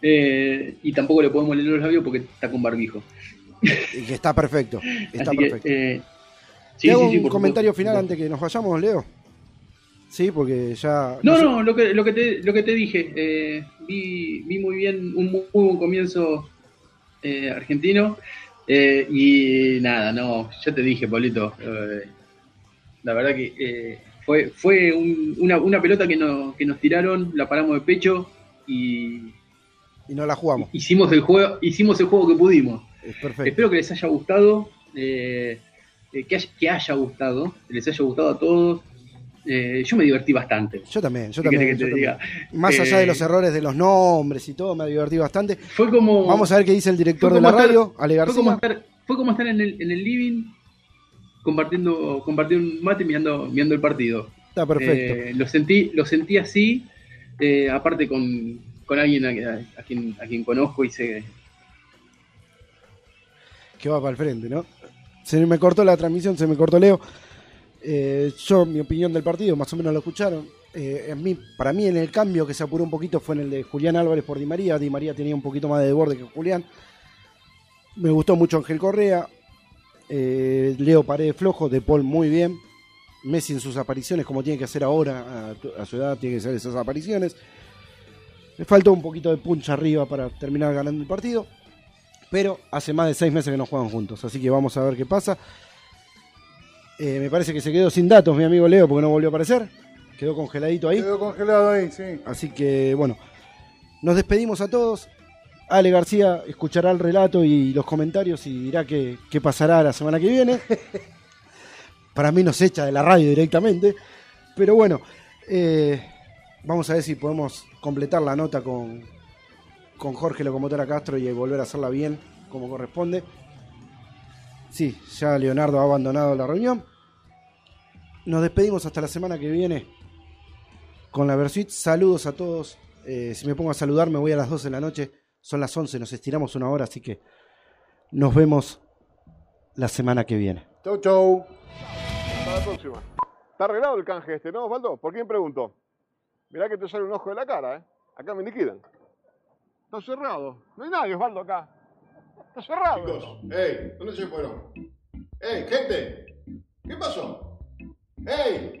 [SPEAKER 2] y tampoco le podemos leer los labios porque está con barbijo.
[SPEAKER 3] Y que está perfecto. Está perfecto. Eh, un comentario final antes que nos vayamos, Leo? Sí, porque ya.
[SPEAKER 2] No, no, lo, que, lo, que te, lo que te dije. Eh, vi, vi, muy bien, un muy, buen comienzo eh, y nada, no, ya te dije, Pablito. la verdad que fue, fue una, una, pelota que, no, que nos tiraron, la paramos de pecho y.
[SPEAKER 3] Y no la jugamos.
[SPEAKER 2] Hicimos el juego, hicimos el juego que pudimos. Espero que les haya gustado, eh, eh, que, haya, gustado, que les haya gustado a todos. Eh, yo me divertí bastante.
[SPEAKER 3] Yo también, yo también. Más allá de los errores de los nombres y todo, me divertí bastante.
[SPEAKER 2] Fue como.
[SPEAKER 3] Vamos a ver qué dice el director de la radio, Ale
[SPEAKER 2] Fue como, estar, fue como estar en el, en el living compartiendo, compartiendo un mate mirando, mirando el partido.
[SPEAKER 3] Está perfecto.
[SPEAKER 2] Eh, lo, sentí, lo sentí así, eh, aparte con, con alguien a, quien, a quien conozco y sé
[SPEAKER 3] que va para el frente, ¿no? Se me cortó la transmisión, se me cortó Leo. Eh, yo, mi opinión del partido, más o menos lo escucharon. Eh, mí, para mí, en el cambio que se apuró un poquito fue en el de Julián Álvarez por Di María. Di María tenía un poquito más de borde que Julián. Me gustó mucho Ángel Correa. Eh, Leo Paredes flojo, De Paul muy bien. Messi en sus apariciones, como tiene que hacer ahora, a, su edad, tiene que hacer esas apariciones. Le faltó un poquito de punch arriba para terminar ganando el partido. Pero hace más de seis meses que no juegan juntos, así que vamos a ver qué pasa. Eh, me parece que se quedó sin datos mi amigo Leo porque no volvió a aparecer. Quedó congeladito ahí.
[SPEAKER 1] Quedó congelado ahí, sí.
[SPEAKER 3] Así que bueno, nos despedimos a todos. Ale García escuchará el relato y los comentarios y dirá qué, pasará la semana que viene. Para mí nos echa de la radio directamente. Pero bueno, eh, vamos a ver si podemos completar la nota con, con Jorge Locomotora Castro y volver a hacerla bien como corresponde. Sí, ya Leonardo ha abandonado la reunión. Nos despedimos hasta la semana que viene con la Versuit. Saludos a todos. Eh, si me pongo a saludar, me voy a las 12 de la noche. Son las 11, nos estiramos una hora, así que nos vemos la semana que viene.
[SPEAKER 1] Chau, chau.
[SPEAKER 6] Hasta la próxima. Está arreglado el canje este, ¿no, Osvaldo? ¿Por quién preguntó? Mirá que te sale un ojo de la cara, ¿eh? Acá me liquidan. Está cerrado. No hay nadie, Osvaldo, acá. Está cerrado.
[SPEAKER 5] Chicos, ¡ey! ¿Dónde se fueron? ¡Ey, gente! ¿Qué pasó? ¡Ey!